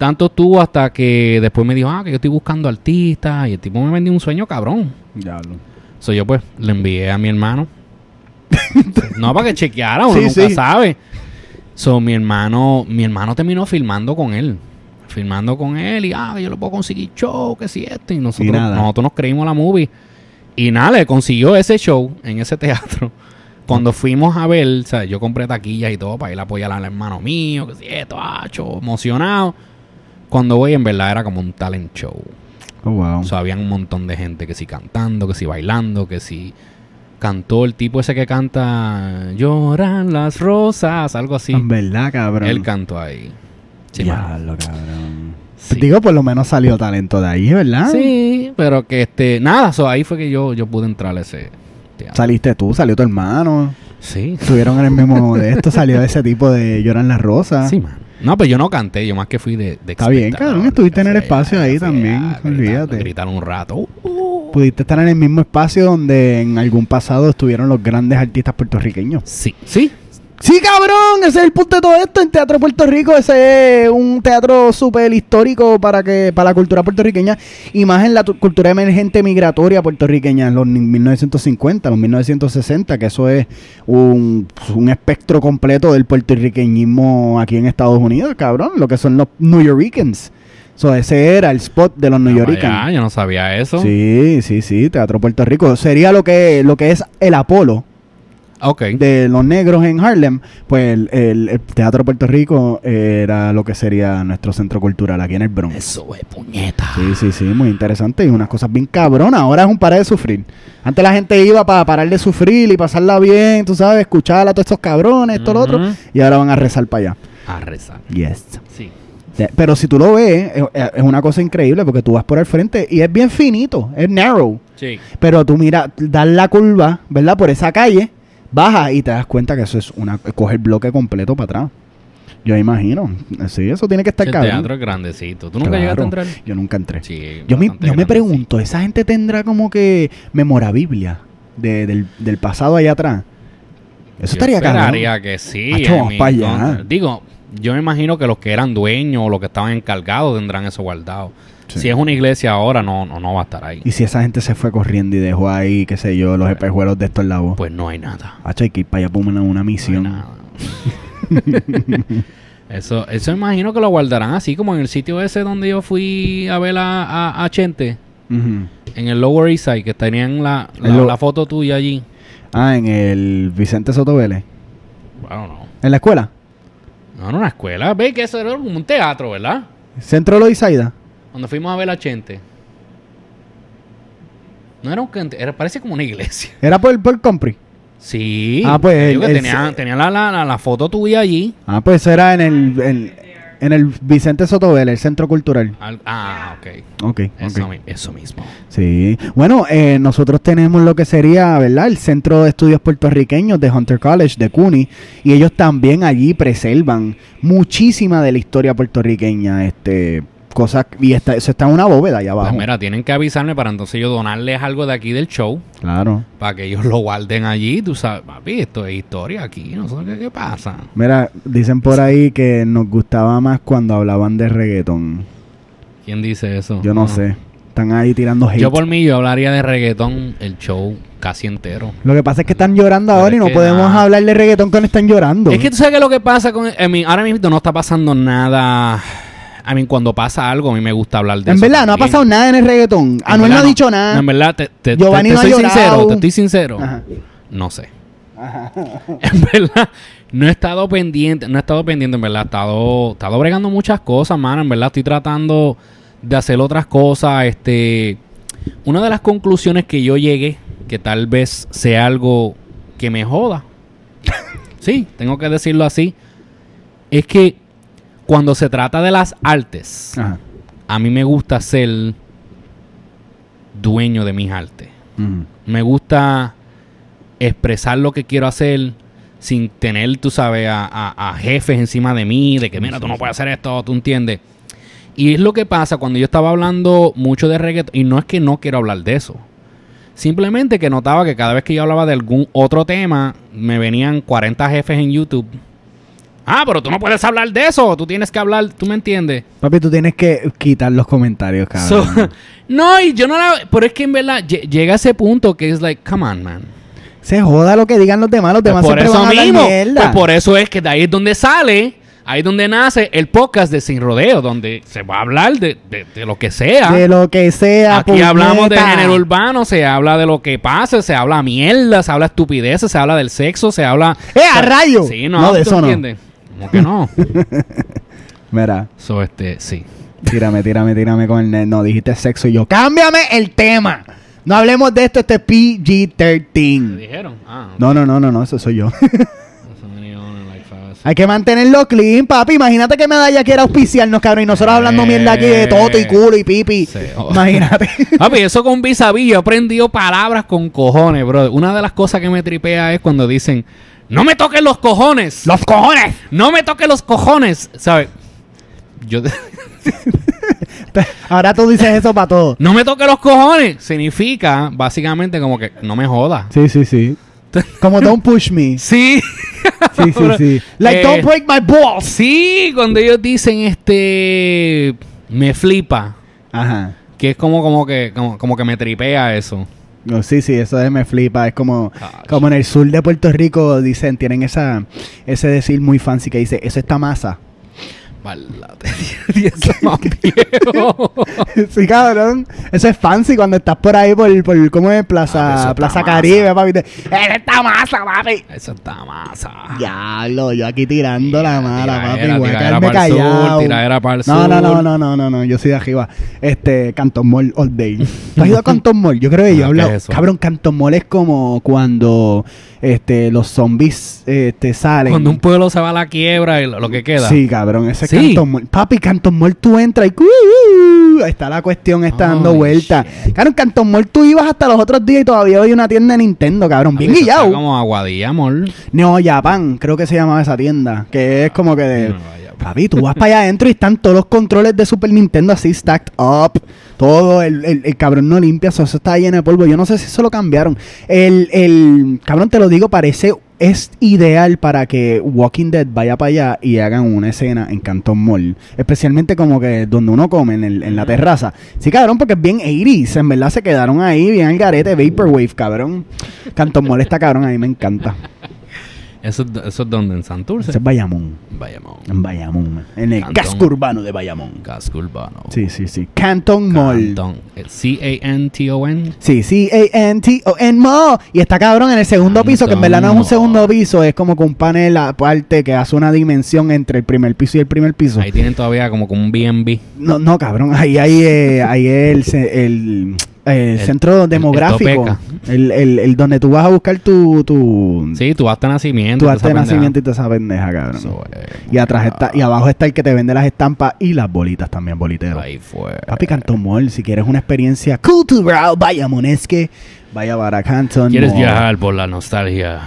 Tanto estuvo hasta que después me dijo, ah, que yo estoy buscando artistas y el tipo me vendió un sueño cabrón. Diablo. So yo pues le envié a mi hermano. no para que chequeara, uno Sí, nunca sí. sabe. So mi hermano, mi hermano terminó filmando con él. Filmando con él y ah, yo le puedo conseguir show, que si esto. Y nosotros, nosotros nos creímos la movie. Y nada, le consiguió ese show en ese teatro. Cuando fuimos a ver, o sea, yo compré taquillas y todo para ir a apoyar al hermano mío, que si esto, acho, emocionado. Cuando voy, en verdad era como un talent show. Oh, wow. O sea, habían un montón de gente que sí cantando, que sí bailando, que sí cantó el tipo ese que canta Lloran las rosas, algo así. En verdad, cabrón. Él cantó ahí. Mano. Diablo, cabrón. Digo, por lo menos salió talento de ahí, ¿verdad? Sí, pero que este, nada, so, ahí fue que yo, yo pude entrar a ese teatro. Saliste tú, salió tu hermano. Sí. Estuvieron en el mismo de esto, salió ese tipo de Lloran las Rosas. Sí, man. No, pero yo no canté, yo más que fui de, de Está bien, cabrón, estuviste en el espacio ahí también, olvídate. Gritar un rato. Uh, uh. Pudiste estar en el mismo espacio donde en algún pasado estuvieron los grandes artistas puertorriqueños. Sí, sí. Sí, cabrón, ese es el punto de todo esto. En Teatro Puerto Rico, ese es un teatro súper histórico para que para la cultura puertorriqueña y más en la tu- cultura emergente migratoria puertorriqueña en los ni- 1950, los 1960, que eso es un, un espectro completo del puertorriqueñismo aquí en Estados Unidos, cabrón, lo que son los New Yorkers. So, ese era el spot de los New Ah, Yorkers. yo no sabía eso. Sí, sí, sí, Teatro Puerto Rico. Sería lo que, lo que es el Apolo Ok. de los negros en Harlem, pues el, el- el Teatro Puerto Rico era lo que sería nuestro centro cultural aquí en el Bronx. Eso es puñeta. Sí, sí, sí, muy interesante y unas cosas bien cabronas. Ahora es un parar de sufrir. Antes la gente iba para parar de sufrir y pasarla bien, tú sabes, escuchar a todos estos cabrones, esto, lo otro, y ahora van a rezar para allá. A rezar. Yes. Sí. Pero si tú lo ves, es, es una cosa increíble porque tú vas por el frente y es bien finito, es narrow. Sí. Pero tú mira, das la curva, ¿verdad? Por esa calle, bajas y te das cuenta que eso es una... Coge el bloque completo para atrás. Yo imagino. Sí, eso tiene que estar El cabrón. teatro es grandecito. ¿Tú nunca Claro. llegaste a entrar? Yo nunca entré. Sí. yo me, yo me pregunto, ¿esa gente tendrá como que memorabilia de- del, del pasado allá atrás? Eso Yo estaría cabrón. que sí. Mi allá. Digo, yo me imagino que los que eran dueños o los que estaban encargados tendrán eso guardado. Sí. Si es una iglesia ahora, no, no, no va a estar ahí. Y si esa gente se fue corriendo y dejó ahí, qué sé yo, los espejuelos de estos lados. Pues no hay nada. Hacho, hay que ir para allá una, una No hay misión. nada. eso, eso imagino que lo guardarán así como en el sitio ese donde yo fui a ver a, a, a Chente, en el Lower East Side, que tenían la, la, foto tuya allí. Ah, en el Vicente Soto Vélez. Bueno, no. ¿En la escuela? No era una escuela. Ve que eso era como un teatro, ¿verdad? ¿Centro Loisaida? Cuando fuimos a ver a Chente. No era un cante, era, parece como una iglesia. ¿Era por, por Compri? Sí. Ah, pues, el- que el- tenía, tenía la, la, la- foto tuya allí. Ah, pues era en el, en, en el Vicente Soto Vélez, el Centro Cultural. Al- ah, ok. Ok, Eso, ok. mi- eso mismo. Sí. Bueno, eh, nosotros tenemos lo que sería, ¿verdad? El Centro de Estudios Puertorriqueños de Hunter College, de CUNY, y ellos también allí preservan muchísima de la historia puertorriqueña, este, cosas, y está, eso está en una bóveda allá abajo. Pues mira, tienen que avisarme para entonces yo donarles algo de aquí del show. Claro. Para que ellos lo guarden allí. Tú sabes, papi, esto es historia aquí. No sé qué, qué pasa. Mira, dicen por ahí que nos gustaba más cuando hablaban de reggaetón. ¿Quién dice eso? Yo no sé. Están ahí tirando hate. Yo por mí, yo hablaría de reggaetón el show casi entero. Lo que pasa es que están llorando ahora y no podemos nada. hablar de reggaetón cuando están llorando. Es que tú sabes que lo que pasa con... Mean, ahora mismo no está pasando nada... I mean, cuando pasa algo, a mí me gusta hablar de en eso verdad, no ha pasado nada en el reggaetón. En Anuel no verdad ha dicho nada. En verdad, te, te, te- Giovanni te no ha soy sincero, te estoy sincero. Ajá. No sé. En verdad, no he estado pendiente, no he estado pendiente, en verdad. He estado, he estado bregando muchas cosas, mano. En verdad, estoy tratando de hacer otras cosas. Este, una de las conclusiones que yo llegué, que tal vez sea algo que me joda. sí, tengo que decirlo así. Es que cuando se trata de las artes, Ajá. a mí me gusta ser dueño de mis artes. Me gusta expresar lo que quiero hacer sin tener, tú sabes, a, a- a jefes encima de mí, de que mira, tú no puedes hacer esto, tú entiendes. Y es lo que pasa cuando yo estaba hablando mucho de reggaetón, y no es que no quiero hablar de eso. Simplemente que notaba que cada vez que yo hablaba de algún otro tema, me venían 40 jefes en YouTube. Ah, pero tú no puedes hablar de eso, tú tienes que hablar, tú me entiendes. Papi, tú tienes que quitar los comentarios, cabrón. So- no, y yo no la. Pero es que en verdad lle- llega ese punto que es like, come on, man. Se joda lo que digan los demás. Los Pues demás por siempre eso van a hablar mismo. mierda. Pues por eso es que de ahí es donde sale, ahí es donde nace el podcast de Sin Rodeo, donde se va a hablar de, de- de lo que sea. De lo que sea. Aquí hablamos de género urbano, se habla de lo que pasa, se habla mierda, se habla estupideces, se habla del sexo, se habla. ¡Eh, a rayo! Sí, no, No, de ¿tú eso no. entiendes? ¿Cómo que no? Mira, so, este, sí. tírame, tírame, tírame con el... ne- No, dijiste sexo y yo... ¡Cámbiame el tema! No hablemos de esto, este es ¿Te PG-13. dijeron? Ah, No, no, no, no, no, eso soy yo. Hay que mantenerlo clean, papi. Imagínate que Medalla quiera auspiciarnos, cabrón. Y nosotros hablando mierda aquí de toto y culo y pipi. Sí, oh. Imagínate. Papi, eso con vis a vis, yo he aprendido palabras con cojones, bro. Una de las cosas que me tripea es cuando dicen, no me toques los cojones. ¡Los cojones! No me toques los cojones. ¿Sabes? Yo... Ahora tú dices eso para todo. no me toques los cojones. Significa, básicamente, como que no me jodas. Sí, sí, sí. Como don't push me. Sí. Sí, sí, sí. Like Eh, don't break my balls. Sí, cuando ellos dicen este... Me flipa. Ajá. Que es como, como que como, como que me tripea eso. No, sí, sí, eso de me flipa. Es como, como en el sur de Puerto Rico dicen, tienen esa, ese decir muy fancy que dice, eso está masa. Más viejo. sí, cabrón. Eso es fancy cuando estás por ahí por, por ¿cómo es? Ah, Plaza, está Plaza. Caribe, papi. Te- Eso está masa, papi. Eso está masa. Diablo, yo aquí tirando la mala, papi. Tiradera, Voy a sur, callado. tiradera pa'l No, no, no, no, no, no, no. Yo soy de arriba. Este, Canton Mall all day. ¿Tú has ido a Canton Mall? Yo creo que yo he Ah, hablado. ¿qué es? Cabrón, Canton Mall es como cuando este, los zombies este, salen. Cuando un pueblo se va a la quiebra y lo, lo que queda. Sí, cabrón, ese es Sí. Canton Mall. Papi, Canton Mall tú entras y ¡uh! ahí está la cuestión, está dando vuelta. shit. Claro, en Canton Mall tú ibas hasta los otros días y todavía hay una tienda de Nintendo, cabrón. Bien guillado. como Aguadilla, amor. Neo Japan, creo que se llamaba esa tienda. Que es como que de. No. Papi, tú vas para allá adentro y están todos los controles de Super Nintendo así stacked up. Todo, el, el- el cabrón no limpia, eso, eso está lleno de polvo. Yo no sé si eso lo cambiaron. El, el cabrón, te lo digo, parece, es ideal para que Walking Dead vaya para allá y hagan una escena en Canton Mall. Especialmente como que donde uno come, en, el- en la terraza. Sí, cabrón, porque es bien 80s. En verdad se quedaron ahí, bien al garete, Vaporwave, cabrón. Canton Mall está cabrón, a mí me encanta. Eso, es- eso es donde, en Santurce. Ese es Bayamón. Bayamón. En Bayamón, en el Cantón. casco urbano de Bayamón. Casco urbano. Sí, sí, sí. Canton Mall. Cantón. Eh, C-A-N-T-O-N. Sí, C-A-N-T-O-N Mall. Y está cabrón en el segundo piso, que en verdad no es un Canton segundo piso, es como que un panel aparte que hace una dimensión entre el primer piso y el primer piso. Ahí tienen todavía como, como un B&B. No, no, cabrón, ahí hay, eh, ahí el, ce- el, eh, El- centro demográfico. El, el, el donde tú vas a buscar tu, tu, Sí, tu acta de nacimiento. tu acta de nacimiento y toda esa pendeja, cabrón. Y atrás está, y abajo está el que te vende las estampas y las bolitas también, boliteros. Ahí fue. Papi Canton Mall, si quieres una experiencia cultural, vaya monesque, vaya para Canton ¿Quieres viajar por la nostalgia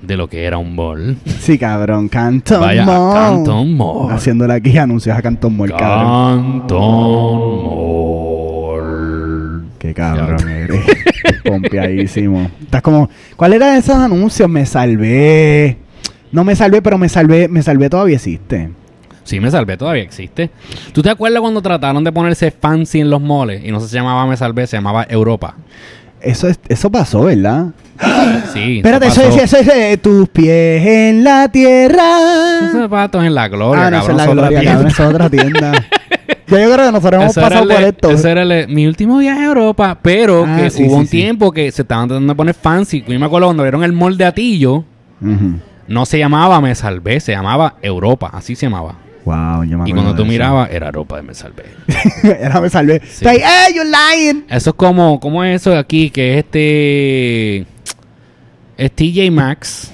de lo que era un bol? Sí, cabrón, Canton Vaya Mall. Canton Mall. Haciéndole aquí anuncios a Canton Mall, cabrón. Canton Mall. Qué cabrón eres. Pompeadísimo. Estás como, ¿cuál era de esos anuncios? Me salvé. No me salvé, pero me salvé, me salvé todavía existe. Sí, me salvé, todavía existe. ¿Tú te acuerdas cuando trataron de ponerse fancy en los moles? Y no se llamaba Me Salvé, se llamaba Europa. Eso es, eso pasó, ¿verdad? Sí. Espérate, eso, pasó. es, eso es tus pies en la tierra. Esos zapatos en la gloria, ah, no, es cabrón. la es otra gloria, cabrón, es otra tienda. Yo, yo creo que Ese era pasado por esto. ese era el mi último viaje a Europa, pero Ah, que sí, hubo sí, un sí. tiempo que se estaban tratando de poner fancy. Yo me acuerdo cuando vieron el mall de Atillo, Ujú. no se llamaba Me Salvé, se llamaba Europa, así se llamaba. Wow, yo me Y cuando tú mirabas, era Europa de Me Salvé. Era me salvé. Sí. Like, hey, you're lying. Eso es como, ¿cómo es eso de aquí? Que es este. Es TJ Maxx.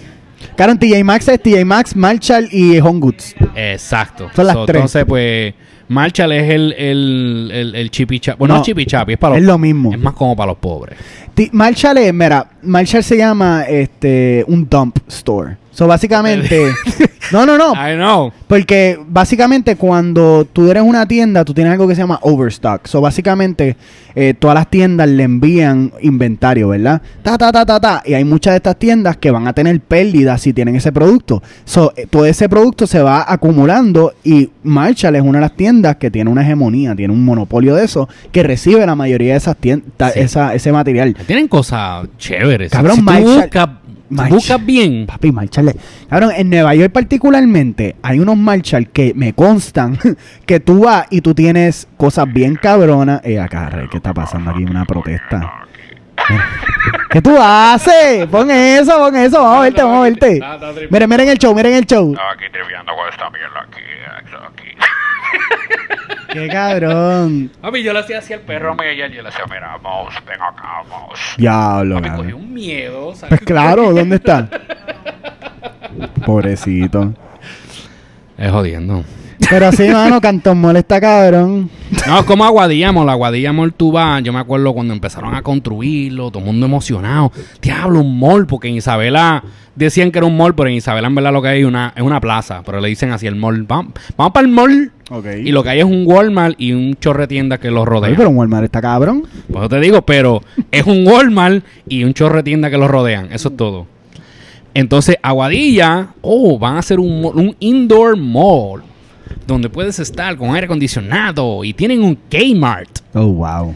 Claro, TJ Maxx es TJ Maxx, Marshall y Home Goods. Exacto. Son las So, tres. Entonces, pues, Marshall es el, el, el, el chipi chapi. Bueno, No, es chipi chapi, es para los es lo mismo. Es más como para los pobres. Ti- Marshall es, mira, Marshall se llama este un dump store. So básicamente, no, no, no, I know. porque básicamente cuando tú eres una tienda, tú tienes algo que se llama overstock. So básicamente eh, todas las tiendas le envían inventario, ¿verdad? Ta ta ta ta ta, y hay muchas de estas tiendas que van a tener pérdidas si tienen ese producto. So eh, todo ese producto se va acumulando y Marshall es una de las tiendas que tiene una hegemonía, tiene un monopolio de eso que recibe la mayoría de esas tiendas, Sí. esa, ese material. Tienen cosas chéveres. Cabrón, si tú Marshall- Marshall- buscas bien. Papi, Marshall. Cabrón, en Nueva York particularmente hay unos Marshall que me constan que tú vas y tú tienes cosas bien cabronas. Eh, acá, ¿qué está pasando aquí? Una protesta. ¿Qué tú haces? Pon eso, pon eso. Vamos a verte, vamos a verte. Miren, miren el show, miren el show. aquí triviando con esta mierda aquí, aquí. Qué cabrón. Papi, yo le hacía así al perro. Pero me ella yo le decía, mira, vamos, ven acá, vamos. Diablo, Me cogí un miedo. ¿sabes? Pues claro, ¿dónde está? Pobrecito. Es jodiendo. Pero sí, mano, Cantón Mall está cabrón. No, como Aguadilla Mall. Aguadilla Mall tú vas. Yo me acuerdo cuando empezaron a construirlo, todo el mundo emocionado. Diablo, un mall, porque en Isabela decían que era un mall, pero en Isabela en verdad lo que hay una, es una plaza. Pero le dicen así el mall. Vamos, vamos para el mall. Ok. Y lo que hay es un Walmart y un chorre de tiendas que lo rodean. pero un Walmart está cabrón. Por eso te digo, pero es un Walmart y un chorre de tiendas que lo rodean. Eso es todo. Entonces, Aguadilla, oh, van a hacer un, un indoor mall donde puedes estar con aire acondicionado y tienen un Kmart. Oh, wow.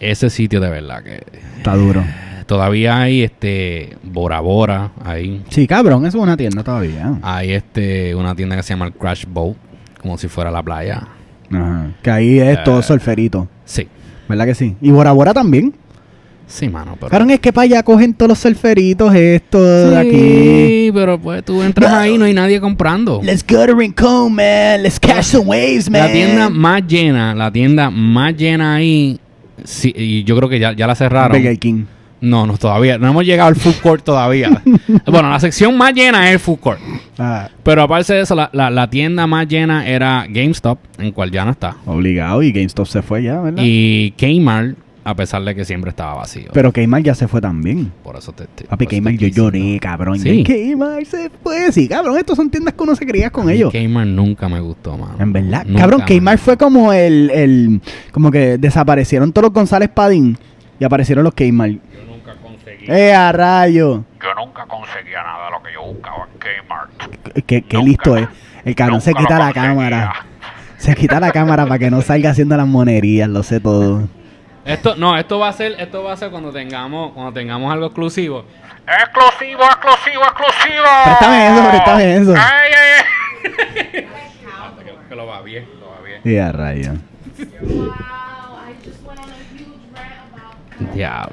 Ese sitio de verdad que Está duro. todavía hay este Bora Bora ahí. Sí, cabrón, eso es una tienda todavía. Hay este una tienda que se llama el Crash Boat, como si fuera la playa. Ajá. Que ahí es Eh. todo solferito. Sí. ¿Verdad que sí? Y Bora Bora también. Sí, mano, pero Cabrón, es que para allá cogen todos los surferitos estos de aquí. Sí, pero pues tú entras ahí no hay nadie comprando. Let's go to Rincon, man. Let's catch some waves, man. La tienda más llena, la tienda más llena ahí, sí, y yo creo que ya, ya la cerraron. Burger King. No, no, todavía. No hemos llegado al food court todavía. bueno, la sección más llena es el food court. Ah, Pero aparte de eso, la, la- la tienda más llena era GameStop, en cual ya no está. obligado. Y GameStop se fue ya, ¿verdad? Y Kmart, a pesar de que siempre estaba vacío. Pero Kmart ya se fue también. por eso te, te- Papi, Kmart yo lloré, cabrón. Sí. Kmart se fue. Sí, cabrón. Estos son tiendas que uno se cría con ellos. Kmart nunca me gustó, mano. En verdad. Nunca cabrón, Kmart fue como el, el... Como que desaparecieron todos los González Padín. Y aparecieron los Kmart. ¡Eh, a rayo! Yo nunca conseguía nada de lo que yo buscaba en Kmart. Qué, qué Nunca. listo es. El cabrón se quita la conseguía. cámara. Se quita la cámara para que no salga haciendo las monerías, lo sé todo. Esto, no, esto va a ser, esto va a ser cuando tengamos, cuando tengamos algo exclusivo. Exclusivo, exclusivo, exclusivo. Préstame eso, préstame eso. Ay, ay, ay. Que, que lo va bien, lo va bien. Y a rayo. Wow,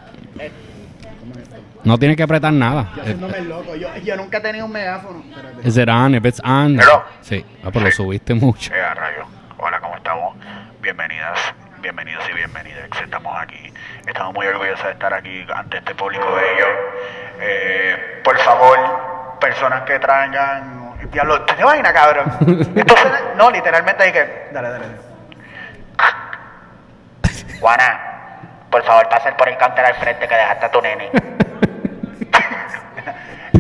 No tiene que apretar nada. el loco. Yo, yo nunca he tenido un megáfono. If it's on. Hello. Sí. Ah, pues lo subiste mucho. Eh, a rayo. Hola, ¿cómo estamos? Bienvenidas, bienvenidos y bienvenidas. Estamos aquí. Estamos muy orgullosos de estar aquí ante este público bello. Eh, por favor, personas que traigan. Diablo, ¿te imaginas, cabrón? Esto suena- No, literalmente hay que. Dale, dale. Juana, por favor, pasen por el counter al frente que dejaste a tu nene.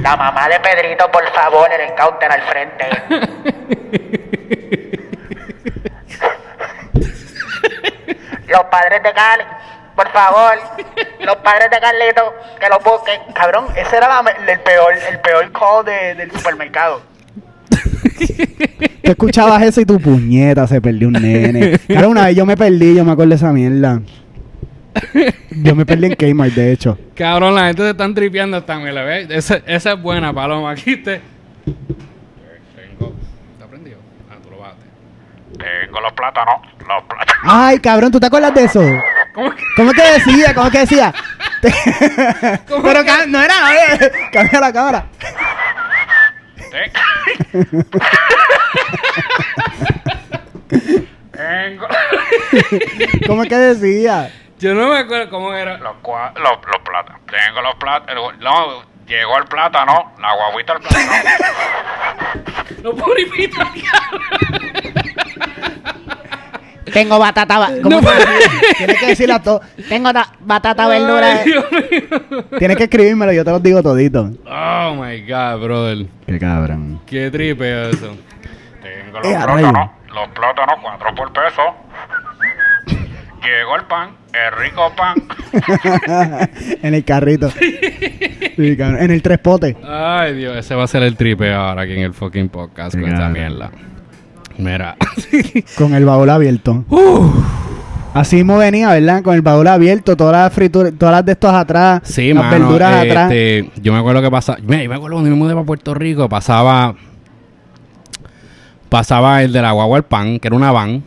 La mamá de Pedrito, por favor, en el counter al frente. Los padres de Cali, por favor. Los padres de Carlito, que los busquen. Cabrón, ese era la- el peor, el peor call de- del supermercado. Tú escuchabas eso y tu puñeta se perdió un nene. Claro, una vez yo me perdí, yo me acuerdo de esa mierda. Yo me perdí en Kmart, de hecho. Cabrón, la gente se están tripeando hasta me la ve. Esa, esa es buena, Paloma. Aquí te. Tengo. ¿Está prendido? Ah, tú lo bajaste. Tengo los plátanos, los plátanos. Ay, cabrón, ¿tú te acuerdas de eso? ¿Cómo que? ¿Cómo que decía? ¿Cómo que decía? Pero no era, oye, cambia la cámara. Tengo ¿Cómo que decía? Yo no me acuerdo cómo era. los, cua- los, los plátanos. Tengo los plátanos. No, llegó el plátano, la guaguita del plátano. No puedo repetir, Tengo batata, ¿Cómo que decía? Tienes que decirlo a todo. tengo ta- batata verdura. Ay, Dios mío. Tienes que escribírmelo, yo te lo digo todito. Oh my god, brother. Qué cabrón. Qué tripe eso. Tengo los Eh, plátanos, los plátanos, cuatro por peso. Llegó el pan, el rico pan. en el carrito. Sí, cabrón. En el tres potes. Ay, Dios, ese va a ser el tripe ahora aquí en el fucking podcast con esta mierda. Mira. Con el baúl abierto. Así mismo venía, ¿verdad? Con el baúl abierto, todas las frituras, todas las de estos atrás, Sí, las mano, verduras eh, atrás. este, yo me acuerdo que pasaba, mira, yo me acuerdo cuando me mudé para Puerto Rico, pasaba, pasaba el de la guagua al pan, que era una van,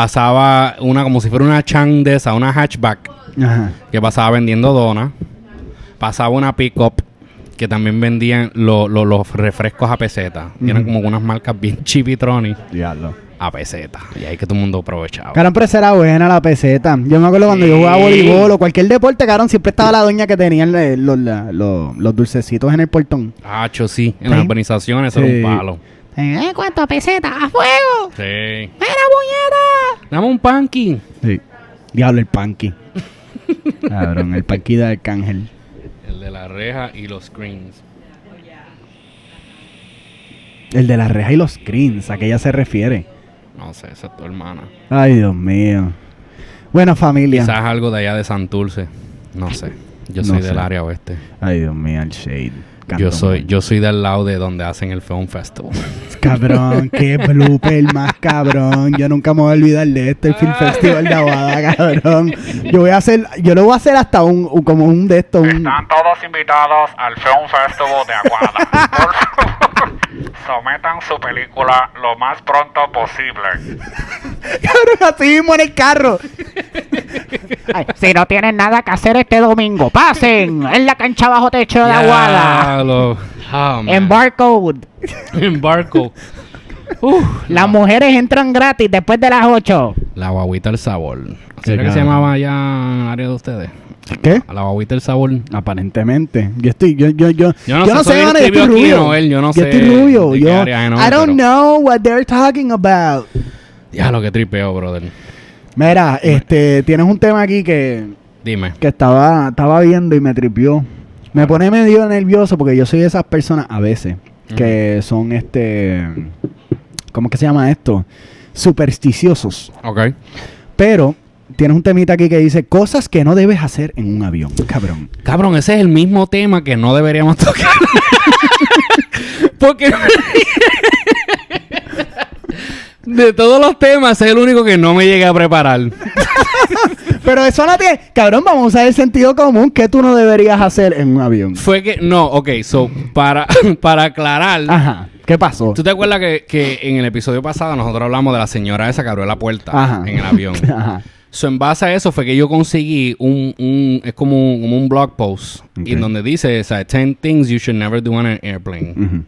pasaba una como si fuera una chan de esa, una hatchback, Ajá. que pasaba vendiendo donas, pasaba una pick-up, que también vendían lo- lo- los refrescos a peseta, y eran como unas marcas bien chipitroni Diablo. a peseta, y ahí que todo el mundo aprovechaba. Cabrón, pero esa era buena la peseta. Yo me acuerdo cuando yo jugaba voleibol o cualquier deporte, cabrón, siempre estaba la doña que tenía los, la- los- los dulcecitos en el portón. Hacho, sí, en las Sí. urbanizaciones era un palo. ¿Eh? ¿Cuánto peseta? ¡A fuego! Sí. ¡Mira, puñeta! Dame un punky. Sí. Diablo, el Panky. Cabrón, el Panky de Arcángel. El de la reja y los screens. El de la reja y los screens, ¿a qué ella se refiere? No sé, esa es tu hermana. Ay, Dios mío. Bueno, familia. Quizás algo de allá de Santurce. No sé. Yo No soy sé. del área oeste. Ay, Dios mío, el shade. Yo soy, yo soy del lado de donde hacen el Film Festival. Cabrón, qué blooper más cabrón. Yo nunca me voy a olvidar de este Film Festival de Aguada, cabrón. Yo voy a hacer, yo lo voy a hacer hasta un, un- como un de estos, un, Están todos invitados al Film Festival de Aguada. Por favor, sometan su película lo más pronto posible. cabrón, así mismo en el carro. Ay, si no tienen nada que hacer este domingo, pasen en la cancha bajo techo de Aguada. En Barcode. En Barco. Las mujeres entran gratis después de las 8. La guaguita el sabor. Qué ¿Será que se llamaba allá en el área de ustedes? ¿Qué? La guaguita el sabor. Aparentemente. Yo estoy, yo, yo, yo, Yo no sé, soy mano, escribió estoy aquí, rubio. Noel, yo no yo sé estoy rubio. Yo, no, I don't pero- know what they're talking about. Ya lo que tripeo, brother. Mira, este, tienes un tema aquí que, Dime. que estaba, estaba viendo y me tripió. Me pone medio nervioso porque yo soy de esas personas a veces que son este, ¿cómo que se llama esto? Supersticiosos. Ok. Pero tienes un temita aquí que dice cosas que no debes hacer en un avión, cabrón. Cabrón, ese es el mismo tema que no deberíamos tocar. Porque de todos los temas es el único que no me llegué a preparar. Pero eso no tiene, cabrón, vamos a usar el sentido común que tú no deberías hacer en un avión. Fue que, no, ok, so, para, para aclarar, Ajá, ¿qué pasó? ¿tú te acuerdas que, que en el episodio pasado nosotros hablamos de la señora esa que abrió la puerta Ajá. en el avión? Ajá. So, en base a eso fue que yo conseguí un, un es como un, como un blog post en donde dice, o sea, 10 things you should never do on an airplane.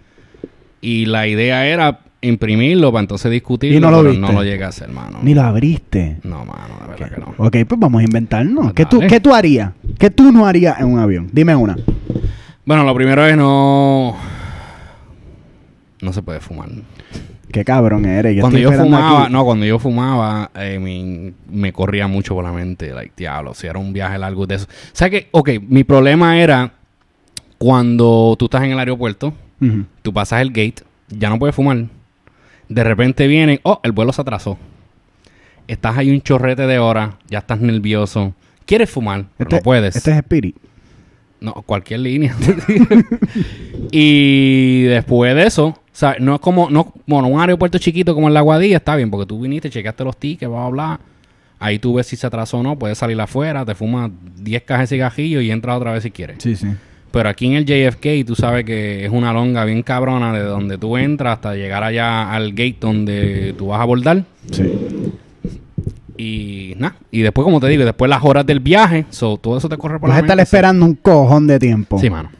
Y la idea era imprimirlo para entonces discutirlo, Y no lo pero viste. no lo llegué a hacer, mano. Ni lo abriste. No, mano, de verdad que no. Ok, pues vamos a inventarnos. Pues ¿Qué tú. ¿Qué tú harías? ¿Qué tú no harías en un avión? Dime una. Bueno, lo primero es no... No se puede fumar. Qué cabrón eres. Yo cuando yo fumaba, aquí. no, cuando yo fumaba, eh, mi- me corría mucho por la mente, like, diablo, si era un viaje largo de eso. O sea que, ok, mi problema era cuando tú estás en el aeropuerto, Ujú. tú pasas el gate, ya no puedes fumar. De repente vienen, oh, el vuelo se atrasó. Estás ahí un chorrete de horas, ya estás nervioso. ¿Quieres fumar? Pero no puedes. Este es Spirit. No, cualquier línea. y después de eso, o sea, no es como, no, bueno, un aeropuerto chiquito como el La Guadilla está bien, porque tú viniste, chequeaste los tickets, bla, bla, bla. Ahí tú ves si se atrasó o no, puedes salir afuera, te fumas 10 cajas de cigarrillo y entras otra vez si quieres. Sí, sí. Pero aquí en el JFK tú sabes que es una longa bien cabrona de donde tú entras hasta llegar allá al gate donde tú vas a abordar. Sí. Y nada, y después como te digo, después las horas del viaje, so, todo eso te corre por Vas la a estar mente, so- esperando un cojón de tiempo. Sí, mano.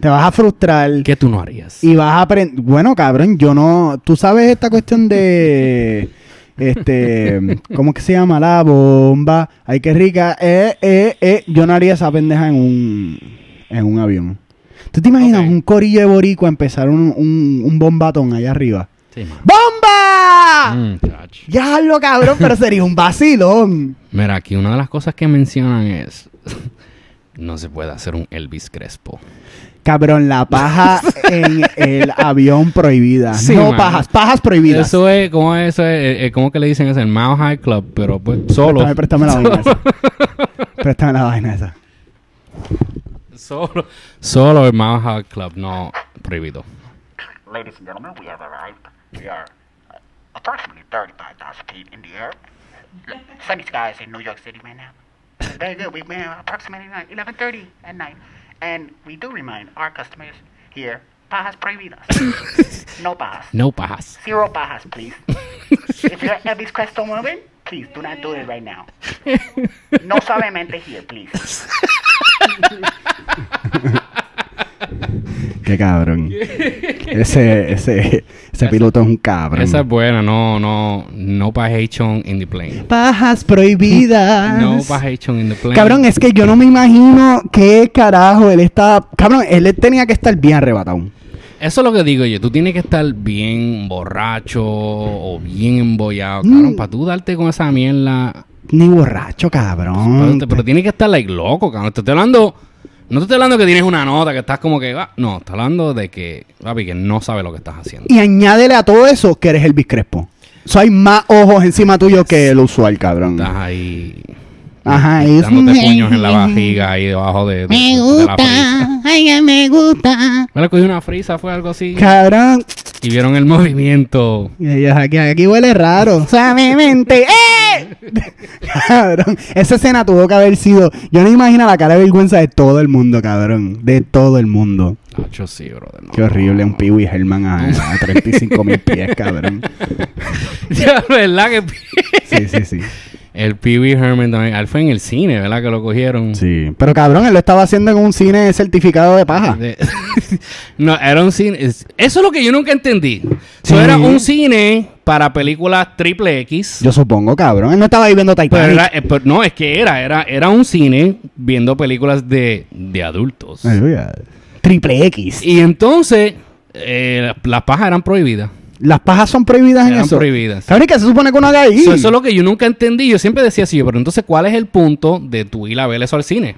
Te vas a frustrar. ¿Qué tú no harías? Y vas a aprender. Bueno, cabrón, yo no. Tú sabes esta cuestión de. Este. ¿Cómo que se llama? La bomba. Ay, qué rica. Eh, eh, eh. Yo no haría esa pendeja en un. En un avión. ¿Tú te imaginas un corillo de boricua empezar un, un, un bombatón allá arriba? Sí. ¡Bomba! Mm. Ya lo cabrón, pero sería un vacilón. Mira, aquí una de las cosas que mencionan es... no se puede hacer un Elvis Crespo. Cabrón, la paja en el avión prohibida. Sí, no pajas, pajas prohibidas. Eso es, ¿cómo es eso? Es, eh, eh, ¿Cómo que le dicen? Es el Mile High Club, pero pues solo. Préstame, préstame la vaina esa. préstame la vaina esa. Solo, solo el Mile Club, no prohibido. Ladies and gentlemen, we have arrived. We are uh, approximately 35,000 feet in the air. Sunny skies in New York City right now. Very good. We've been approximately 11:30 at night, and we do remind our customers here: pajas prohibidas. no pajas. No pajas. Zero pajas, please. if you're Elvis Presto moving, please do not do it right now. No suavemente here, please. Qué cabrón. ese, ese, ese piloto es un cabrón. Esa es buena, no, no, no pajation in the plane. Pajas prohibidas. No pajation in the plane. Cabrón, es que yo no me imagino qué carajo él está. Cabrón, él tenía que estar bien arrebatado. Eso es lo que digo yo. Tú tienes que estar bien borracho o bien embollado, Mm. cabrón, para tú darte con esa mierda. Ni borracho, cabrón. pero, pero tienes que estar like loco, cabrón. Te estoy hablando. No te estoy hablando que tienes una nota, que estás como que. ah, no, estoy hablando de que, papi, que no sabes lo que estás haciendo. Y añádele a todo eso que eres Elvis Crespo. So, hay más ojos encima tuyo que el usual, cabrón. Estás ahí. Ajá, y Dándote puños en la vajiga ahí debajo de, de- Me de la gusta, frisa. ay, me gusta. Me la cogí una frisa, fue algo así. Cabrón. Y vieron el movimiento. Y ellos, aquí, aquí huele raro. Suavemente. ¡Eh! cabrón. Esa escena tuvo que haber sido. Yo no imagino la cara de vergüenza de todo el mundo, cabrón. De todo el mundo. Nacho, sí, brother. no. Qué horrible, un Pee Wee Herman a, a 35 mil pies, cabrón. Ya, ¿verdad? Que Sí, sí, sí. El Pee Herman también. Él fue en el cine, ¿verdad? Que lo cogieron. Sí. Pero cabrón, él lo estaba haciendo en un cine certificado de paja. De- no, era un cine. es- Eso es lo que yo nunca entendí. Sí. Era un cine para películas triple X. Yo supongo, cabrón. Él no estaba ahí viendo pero Titanic. era- eh, pero no, es que era, era, era un cine viendo películas de, de adultos. Triple X. Y entonces, eh, las pajas eran prohibidas. Las pajas son prohibidas en eso. prohibidas. Cabrón, ¿qué se supone que uno haga ahí? So, eso es lo que yo nunca entendí. Yo siempre decía así, pero entonces, ¿cuál es el punto de tú ir a ver eso al cine?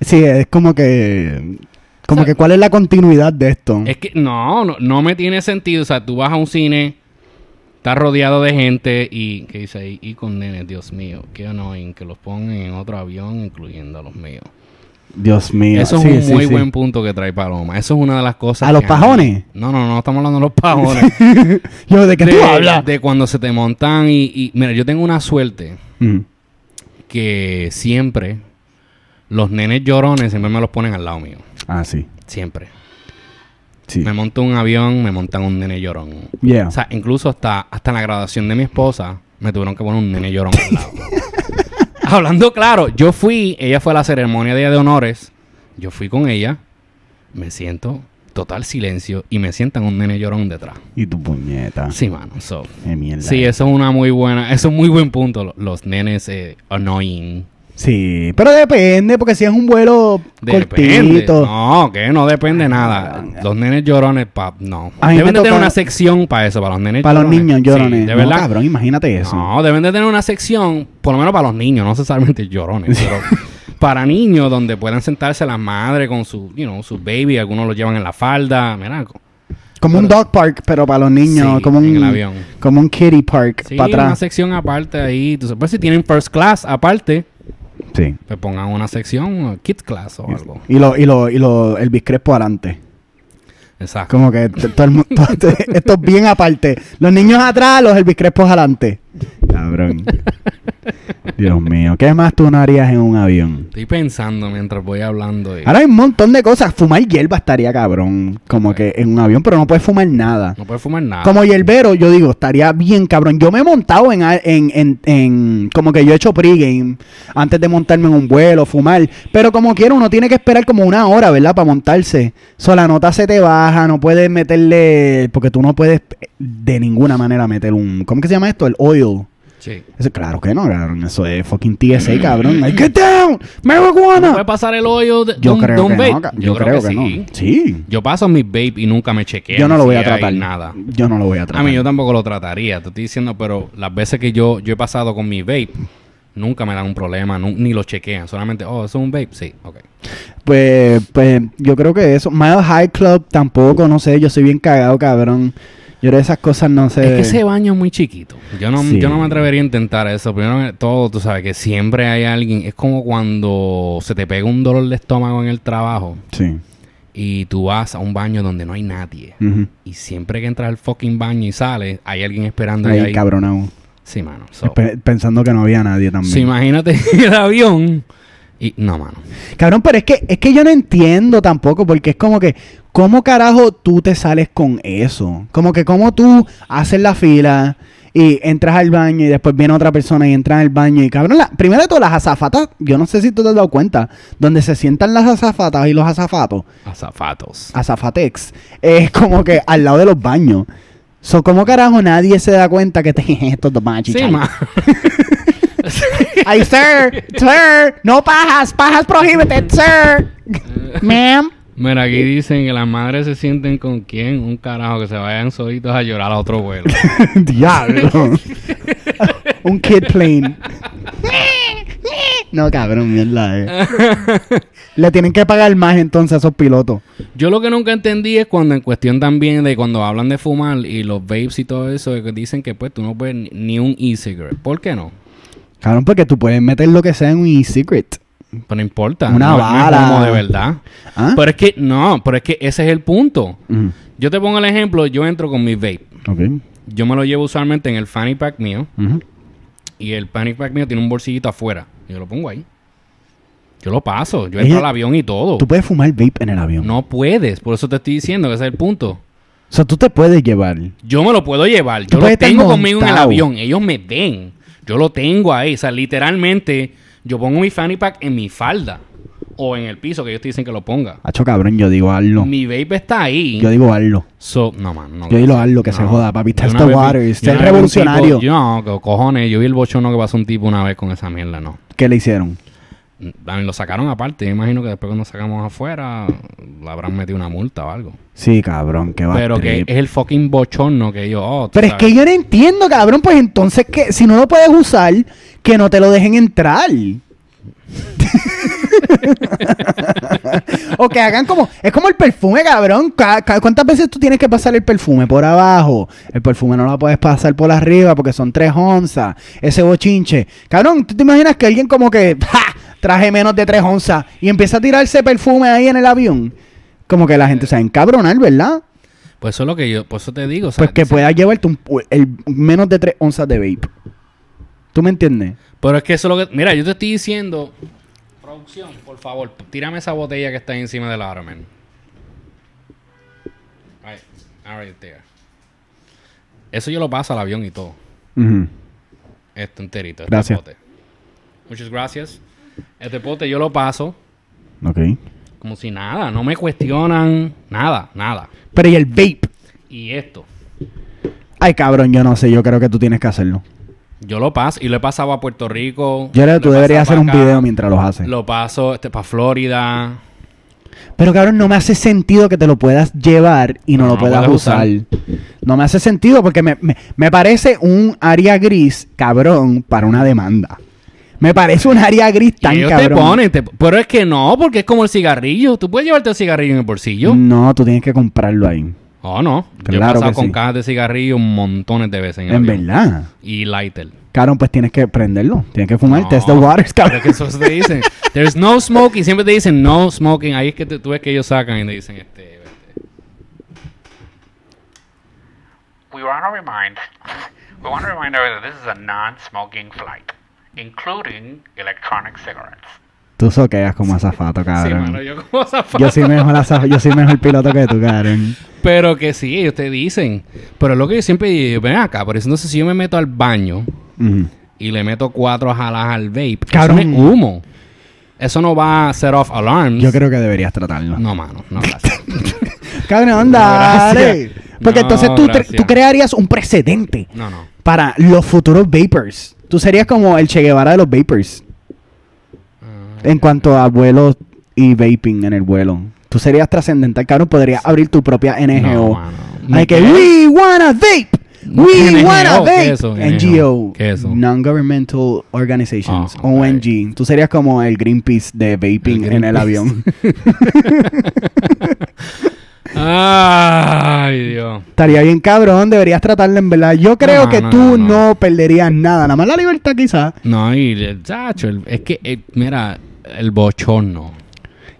Sí, es como que. Como O sea, que, ¿cuál es la continuidad de esto? Es que no, no, no me tiene sentido. O sea, tú vas a un cine, estás rodeado de gente y que dice ahí, y con nenes, Dios mío, qué annoying que los pongan en otro avión, incluyendo a los míos. Dios mío. Eso es Sí, un sí, muy sí. buen punto que trae Paloma. Eso es una de las cosas. ¿A los pajones? No, no, no, estamos hablando de los pajones. Yo, ¿de qué de, tú hablas? de cuando se te montan y, y- Mira, yo tengo una suerte Mm. que siempre los nenes llorones siempre me los ponen al lado mío. Ah, sí. Siempre. Sí. Me monto un avión, me montan un nene llorón. Yeah. O sea, incluso hasta, hasta en la graduación de mi esposa me tuvieron que poner un nene llorón al lado. Hablando claro, yo fui, ella fue a la ceremonia de Día de honores, yo fui con ella, me siento, total silencio, y me sientan un nene llorón detrás. y tu puñeta. Sí, mano. So. Sí, eso es una muy buena, eso es muy buen punto, lo- los nenes eh, annoying. Sí, pero depende, porque si es un vuelo Depende. cortito. No, que no depende nada. Los nenes llorones, pa, no. A mí me Deben de tener una sección para eso, para los nenes Para los llorones. niños Sí, llorones. de no, verdad. cabrón, imagínate eso. No, deben de tener una sección, por lo menos para los niños, no necesariamente llorones, pero para niños donde puedan sentarse las madres con su, you know, su baby, algunos los llevan en la falda, mira. co- Como un dog park, pero para los niños. Sí, como un, en el avión. Como un kitty park Sí, para una atrás. sección aparte ahí, tú sabes, pues si tienen first class aparte, Sí. pues pongan una sección, kids class o algo. Y lo, y lo, y lo, el biscrespo adelante. Exacto. Como que todo el mundo, todo- esto es bien aparte. Los niños atrás, los Elvis Crespos adelante. Cabrón. Dios mío. ¿Qué más tú no harías en un avión? Estoy pensando mientras voy hablando. y- Ahora hay un montón de cosas. Fumar hierba estaría cabrón. Como que en un avión, pero no puedes fumar nada. No puedes fumar nada. Como hierbero, yo digo, estaría bien cabrón. Yo me he montado en, en, en, en- como que yo he hecho pregame antes de montarme en un vuelo, fumar. Pero como quiera, uno tiene que esperar como una hora, ¿verdad? Para montarse. So, la nota se te baja, no puedes meterle, porque tú no puedes de ninguna manera meter un, ¿cómo que se llama esto? El oil. Sí. Eso, claro que no, cabrón. Eso es fucking TSA, cabrón. Like, get down, marijuana. ¿No puede pasar el hoyo de, de Yo un- creo de un que vape? no. Yo, creo, que, sí. no. Sí. Yo paso mi vape y nunca me chequeo. Yo no lo voy a tratar. nada. Yo no lo voy a tratar. A mí yo tampoco lo trataría, te estoy diciendo, pero las veces que yo, yo he pasado con mi vape, nunca me dan un problema, ni lo chequean, solamente, oh, ¿eso es un vape? Sí, ok. Pues, pues, yo creo que eso. Mile High Club tampoco, no sé. Yo soy bien cagado, cabrón. Yo de esas cosas no sé. Es que ese baño es muy chiquito. Yo no, Sí. yo no me atrevería a intentar eso. Primero que todo, tú sabes que siempre hay alguien. Es como cuando se te pega un dolor de estómago en el trabajo Sí. y tú vas a un baño donde no hay nadie. Y siempre que entras al fucking baño y sales, hay alguien esperando Ahí, ahí. cabronado. Sí, mano. So, Pensando que no había nadie también. so, imagínate el avión y no, mano. Cabrón, pero es que, es que yo no entiendo tampoco, porque es como que, ¿cómo carajo tú te sales con eso? Como que, ¿cómo tú haces la fila y entras al baño y después viene otra persona y entra al baño y cabrón, la, primero de todo, las azafatas, yo no sé si tú te has dado cuenta, donde se sientan las azafatas y los azafatos, Azafatos. azafatex, es como que al lado de los baños. So, ¿cómo carajo nadie se da cuenta que te estos dos a Sí? Ay, sir, sir, no pajas, pajas prohibited, sir. Ma'am. Mira, aquí dicen que las madres se sienten con quién, un carajo, que se vayan solitos a llorar a otro vuelo. Diablo. Un kid plane. no, cabrón, mierda, eh. Le tienen que pagar más entonces a esos pilotos. Yo lo que nunca entendí es cuando en cuestión también de cuando hablan de fumar y los vapes y todo eso, que dicen que pues tú no puedes ni- ni un e-cigarette. ¿Por qué no? Cabrón, porque tú puedes meter lo que sea en un e-secret. Pero no importa. Una no, bala. de verdad. ¿Ah? Pero es que, no, pero es que ese es el punto. Yo te pongo el ejemplo, yo entro con mi vape. Yo me lo llevo usualmente en el fanny pack mío. Y el fanny pack mío tiene un bolsillito afuera. Yo lo pongo ahí. Yo lo paso. Yo entro al avión y todo. Tú puedes fumar vape en el avión. No puedes. Por eso te estoy diciendo que ese es el punto. O sea, tú te puedes llevar. Yo me lo puedo llevar. Yo lo tengo conmigo en el avión. Ellos me ven. Yo lo tengo ahí. O sea, literalmente, yo pongo mi fanny pack en mi falda. O en el piso que ellos te dicen que lo ponga. Hacho, cabrón, yo digo hazlo. Mi vape está ahí. Yo digo hazlo. So, no, man, no. Yo digo hazlo, que se joda, papi. Yo yo una vez vi un revolucionario. tipo- no, co- cojones. Yo vi el bochorno que pasó un tipo una vez con esa mierda, no. ¿Qué le hicieron? Lo sacaron aparte. Yo imagino que después cuando sacamos afuera, le habrán metido una multa o algo. Sí, cabrón, qué va Pero que es el fucking bochorno que yo... Oh, Pero es que yo no entiendo, cabrón. Pues entonces, que si no lo puedes usar, que no te lo dejen entrar. o que hagan como. Es como el perfume, cabrón. Ca- ca- ¿Cuántas veces tú tienes que pasar el perfume por abajo? El perfume no lo puedes pasar por arriba porque son tres onzas. Ese bochinche. Cabrón, ¿tú te imaginas que alguien como que. ¡Ja! Traje menos de tres onzas y empieza a tirarse perfume ahí en el avión? Como que la gente se va a encabronar, ¿verdad? Pues eso es lo que yo... Por eso te digo. o sea, Pues que puedas llevarte un- el menos de 3 onzas de vape. ¿Tú me entiendes? Pero es que eso es lo que... Mira, yo te estoy diciendo... Producción, por favor, tírame esa botella que está ahí encima del Ottoman. Right, right there. Eso yo lo paso al avión y todo. Esto enterito. Este Gracias. pote. Muchas gracias. Este pote yo lo paso Ok. como si nada. No me cuestionan nada, nada. Pero ¿y el vape? Y esto. Ay, cabrón, yo no sé. Yo creo que tú tienes que hacerlo. Yo lo paso y lo he pasado a Puerto Rico. Yo creo que tú deberías hacer un video mientras los haces. Lo paso este, para Florida. Pero, cabrón, no me hace sentido que te lo puedas llevar y no, No, lo puedas usar. No me hace sentido porque me, me- me parece un área gris, cabrón, para una demanda. Me parece un área gris tan y ellos cabrón. te ponen, te- pero es que no, porque es como el cigarrillo. Tú puedes llevarte el cigarrillo en el bolsillo. No, tú tienes que comprarlo ahí. Oh, no. Yo he Claro pasado que con sí. cajas de cigarrillo montones de veces en el En avión. verdad. Y lighter. Cabrón, pues tienes que prenderlo. Tienes que fumar. No, Test the waters, pero cabrón. es que eso te dicen. There's no smoking. Siempre te dicen no smoking. Ahí es que te- tú ves que ellos sacan y te dicen este. este. We want to remind, we want to remind everyone that this is a non-smoking flight, including electronic cigarettes. Tú soqueas como azafato, Sí, cabrón. mano, yo como zapato. Yo soy mejor azaf- yo soy mejor piloto que tú, cabrón. Pero que sí, ellos te dicen. Pero es lo que yo siempre digo, ven acá, por eso entonces si yo me meto al baño y le meto cuatro jalas al vape, Cabrón. eso no es humo. Eso no va a set off alarms. Yo creo que deberías tratarlo. No, mano, no gracias. Cabrón, dale. Porque No, entonces tú, tú crearías un precedente No, no. para los futuros vapers. Tú serías como el Che Guevara de los vapers. Ah, En cuanto a vuelos y vaping en el vuelo. Tú serías trascendental, cabrón. Podrías abrir tu propia NGO. Hay que, we wanna vape. We NGO, wanna ¿qué vape. eso? NGO. ¿Qué es eso? Non-Governmental Organizations. Oh, ok. ONG. Tú serías como el Greenpeace de vaping El en el avión. Ay, Dios. Estaría bien cabrón, deberías tratarlo en verdad. Yo creo No, que no, tú no, no, no. perderías nada, nada más la libertad quizás. No, y el chacho, el- es que, eh, mira, el bochorno.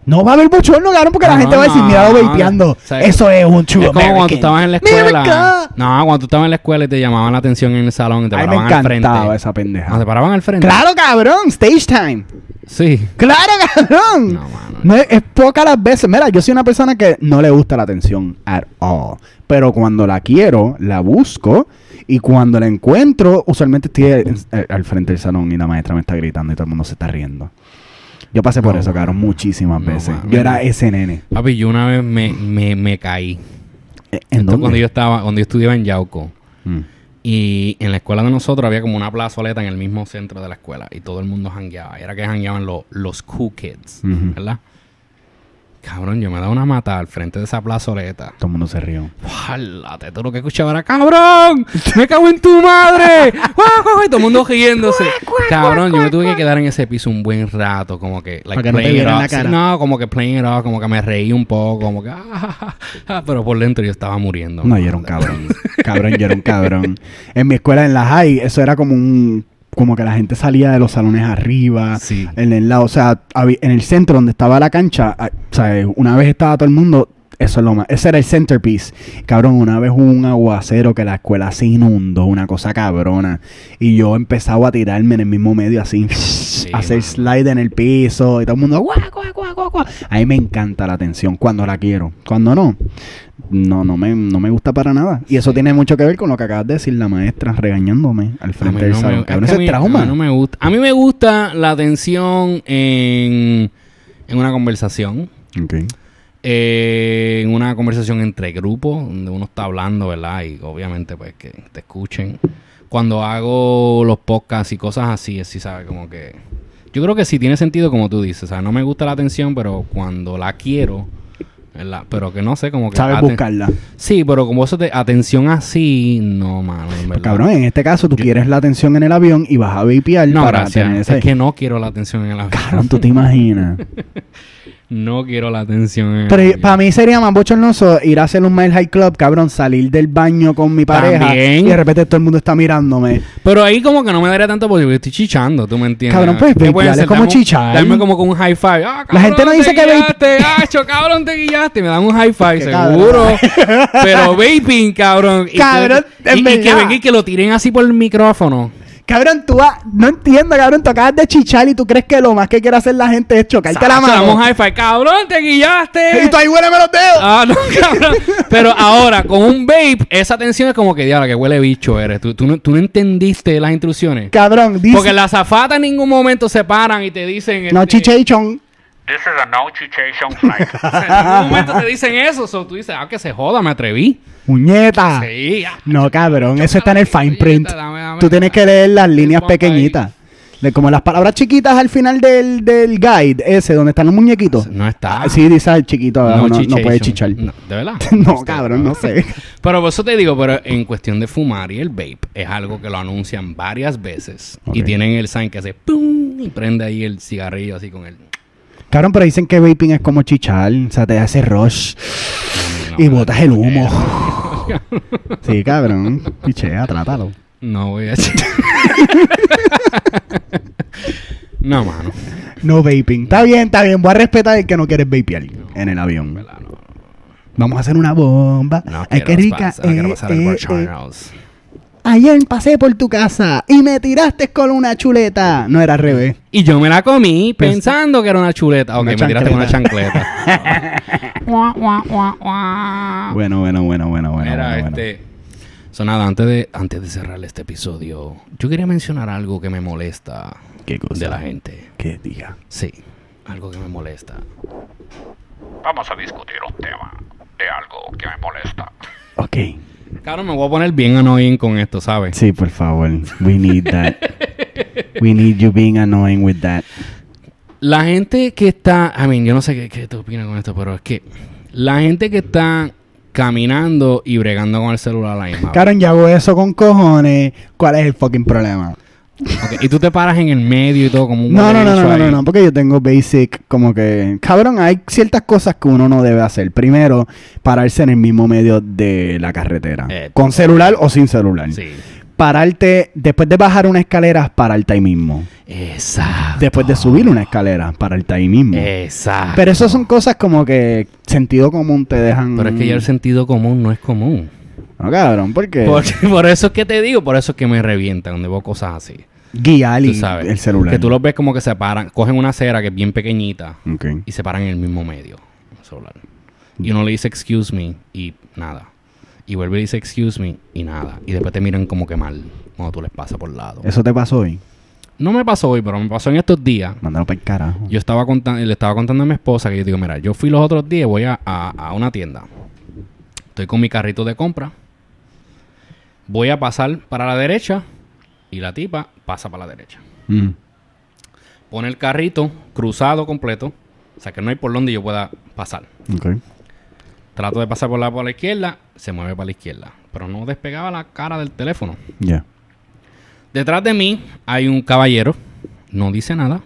No va a haber bochorno, cabrón, porque la No, gente va a decir, no, mira, no, vapeando. o sea, Eso es un Es true como cuando tú American. estabas en la escuela. No, cuando tú estabas en la escuela y te llamaban la atención en el salón y te me paraban al frente. esa pendeja. Ah, te paraban al frente. Claro, cabrón, stage time. Sí. Claro, cabrón. No, mano. No es, es pocas las veces. Mira, yo soy una persona que no le gusta la atención at all. Pero cuando la quiero, la busco. Y cuando la encuentro, usualmente estoy al frente del salón y la maestra me está gritando y todo el mundo se está riendo. Yo pasé por No, eso, cabrón, muchísimas no, veces. mano. Yo era ese nene. Papi, yo una vez me, me, me caí. Eh, Esto ¿En dónde? Cuando yo estaba, cuando yo estudiaba en Yauco. Mm. Y en la escuela de nosotros había como una plazoleta en el mismo centro de la escuela. Y todo el mundo jangueaba. Era que jangueaban los los cool kids. ¿Verdad? Cabrón, yo me he dado una mata al frente de esa plazoleta. Todo el mundo se rió. ¡Jálate! Todo lo que escuchaba era ¡Cabrón! ¡Me cago en tu madre! Y todo el mundo riéndose. Cabrón, yo me tuve que quedar en ese piso un buen rato, como que... like, Para que no te la cara. No, como que playing it off, como que me reí un poco, como que... ah, pero por dentro yo estaba muriendo. No, yo era un cabrón. cabrón, yo era un cabrón. En mi escuela, en la high, eso era como un... Como que la gente salía de los salones arriba, Sí. en el lado, o sea, en el centro donde estaba la cancha, ah, o sea, una vez estaba todo el mundo, eso es lo más, ese era el centerpiece. Cabrón, una vez hubo un aguacero que la escuela se inundó, una cosa cabrona, y yo empezaba a tirarme en el mismo medio así, a hacer slide en el piso, y todo el mundo, guau, guau, guau, guau, guau. A mí me encanta la atención cuando la quiero, cuando no, no, no me, no me gusta para nada. Y eso tiene mucho que ver con lo que acabas de decir la maestra regañándome al frente del no me- salón. es Cabrón, que ese a mí- trauma. A mí no me gusta. A mí me gusta la atención en, en una conversación. Ok. eh, en una conversación entre grupos, donde uno está hablando, ¿verdad? Y obviamente, pues, que te escuchen. Cuando hago los podcasts y cosas así, es sí, ¿sabes? Como que... Yo creo que sí tiene sentido como tú dices. O sea, no me gusta la atención, pero cuando la quiero... ¿verdad? Pero que no sé, como que... Sabes buscarla. Sí, pero como eso de atención así, no, mano, en verdad. Cabrón, en este caso tú quieres la atención en el avión y vas a vapear No, para gracias. tener ese... Es que no quiero la atención en el avión. Cabrón, tú te imaginas. No quiero la atención Pero para mí sería más bochornoso ir a hacer un Mile High Club, cabrón, salir del baño con mi pareja También. y de repente todo el mundo está mirándome. Pero ahí como que no me daría tanto porque yo estoy chichando, ¿tú me entiendes? Cabrón, pues, ¿Qué vapear puede es como chichar. Darme como con un high five. Ah, La gente no cabrón, dice te que vape- guillaste, Acho, cabrón, te guillaste. Me dan un high five, Qué seguro. Pero vaping, cabrón. Y Cabrón, que- y, y que venga y que lo tiren así por el micrófono. Cabrón, tú vas- no entiendo, cabrón, tú acabas de chichar y tú crees que lo más que quiere hacer la gente es chocarte la dame un mano. high five. Cabrón, te guillaste. Y tú ahí huéleme los dedos. Ah, no, cabrón. Pero ahora, con un vape, esa tensión es como que, diablo, que huele bicho eres. ¿Tú, tú, no, tú no entendiste las instrucciones. Cabrón, dice... Porque las azafatas en ningún momento se paran y te dicen... No, este, chichation. This is a no chichation flight. o sea, en ningún momento te dicen eso. So, tú dices, ah, que se joda, me atreví. Muñeta. Sí. No, cabrón, eso está en el fine print. Dame, dame, Tú tienes que leer las líneas ahí. pequeñitas. De como las palabras chiquitas al final del, del guide, ese, donde están los muñequitos. No está. Ah, sí, dice al chiquito no, puede chichar. No, ¿De verdad? No, Usted, cabrón, no sé. Pero por eso te digo, pero en cuestión de fumar y el vape, es algo que lo anuncian varias veces. Y tienen el sign que hace ¡pum! y prende ahí el cigarrillo así con el... Cabrón, pero dicen que vaping es como chichar, o sea, te hace rush No, y botas el humo. Sí, cabrón, pichea, trátalo. No voy a no, mano. No vaping. Está bien, está bien, voy a respetar el que no quiere vapear en el avión. Vamos a hacer una bomba. no Ay, qué rica. pasar- quiero eh, eh, eh. Charles. Ayer pasé por tu casa y me tiraste con una chuleta. No era al revés. Y yo me la comí Pens- pensando que era una chuleta. Ok, Una me tiraste con una chancleta. Bueno, bueno, bueno, bueno, bueno. Bueno, bueno. este. So, nada, antes de, antes de cerrar este episodio, yo quería mencionar algo que me molesta ¿Qué cosa? de la gente. Que diga. Sí, algo que me molesta. Vamos a discutir un tema de algo que me molesta. Ok. Claro, me voy a poner bien annoying con esto, ¿sabes? Sí, por favor. We need that. We need you being annoying with that. La gente que está, I mean, yo no sé qué, qué tú opinas con esto, pero es que la gente que está caminando y bregando con el celular a la misma. Karen, ya hago eso con cojones. ¿Cuál es el fucking problema? Y tú te paras en el medio y todo como un No, no, no, no, no, no, no, porque yo tengo basic, como que, cabrón, hay ciertas cosas que uno no debe hacer. Primero, pararse en el mismo medio de la carretera, Eh, con celular o sin celular. Sí. Pararte, después de bajar una escalera, pararte ahí mismo. Exacto. Después de subir una escalera, pararte ahí mismo. Exacto. Pero eso son cosas como que sentido común te dejan. Pero es que ya el sentido común no es común. No, cabrón, porque Por, por eso es que te digo, por eso es que me revienta cuando veo cosas así. guiar y sabes. el celular. Que tú los ves como que se paran, cogen una acera que es bien pequeñita y se paran en el mismo medio. el celular. Y uno le dice excuse me y nada. Y vuelve y dice excuse me y nada. Y después te miran como que mal cuando tú les pasas por el lado. Eso te pasó hoy. No me pasó hoy, pero me pasó en estos días. Mándalo para el carajo. Yo estaba contando, le estaba contando a mi esposa que yo digo, mira, yo fui los otros días, voy a, a- a una tienda. Estoy con mi carrito de compra. Voy a pasar para la derecha y la tipa pasa para la derecha. Mm. Pone el carrito cruzado completo O sea, que no hay por donde yo pueda pasar. Ok. Trato de pasar por la, por la izquierda, se mueve para la izquierda. Pero no despegaba la cara del teléfono. Ya. Detrás de mí hay un caballero. No dice nada.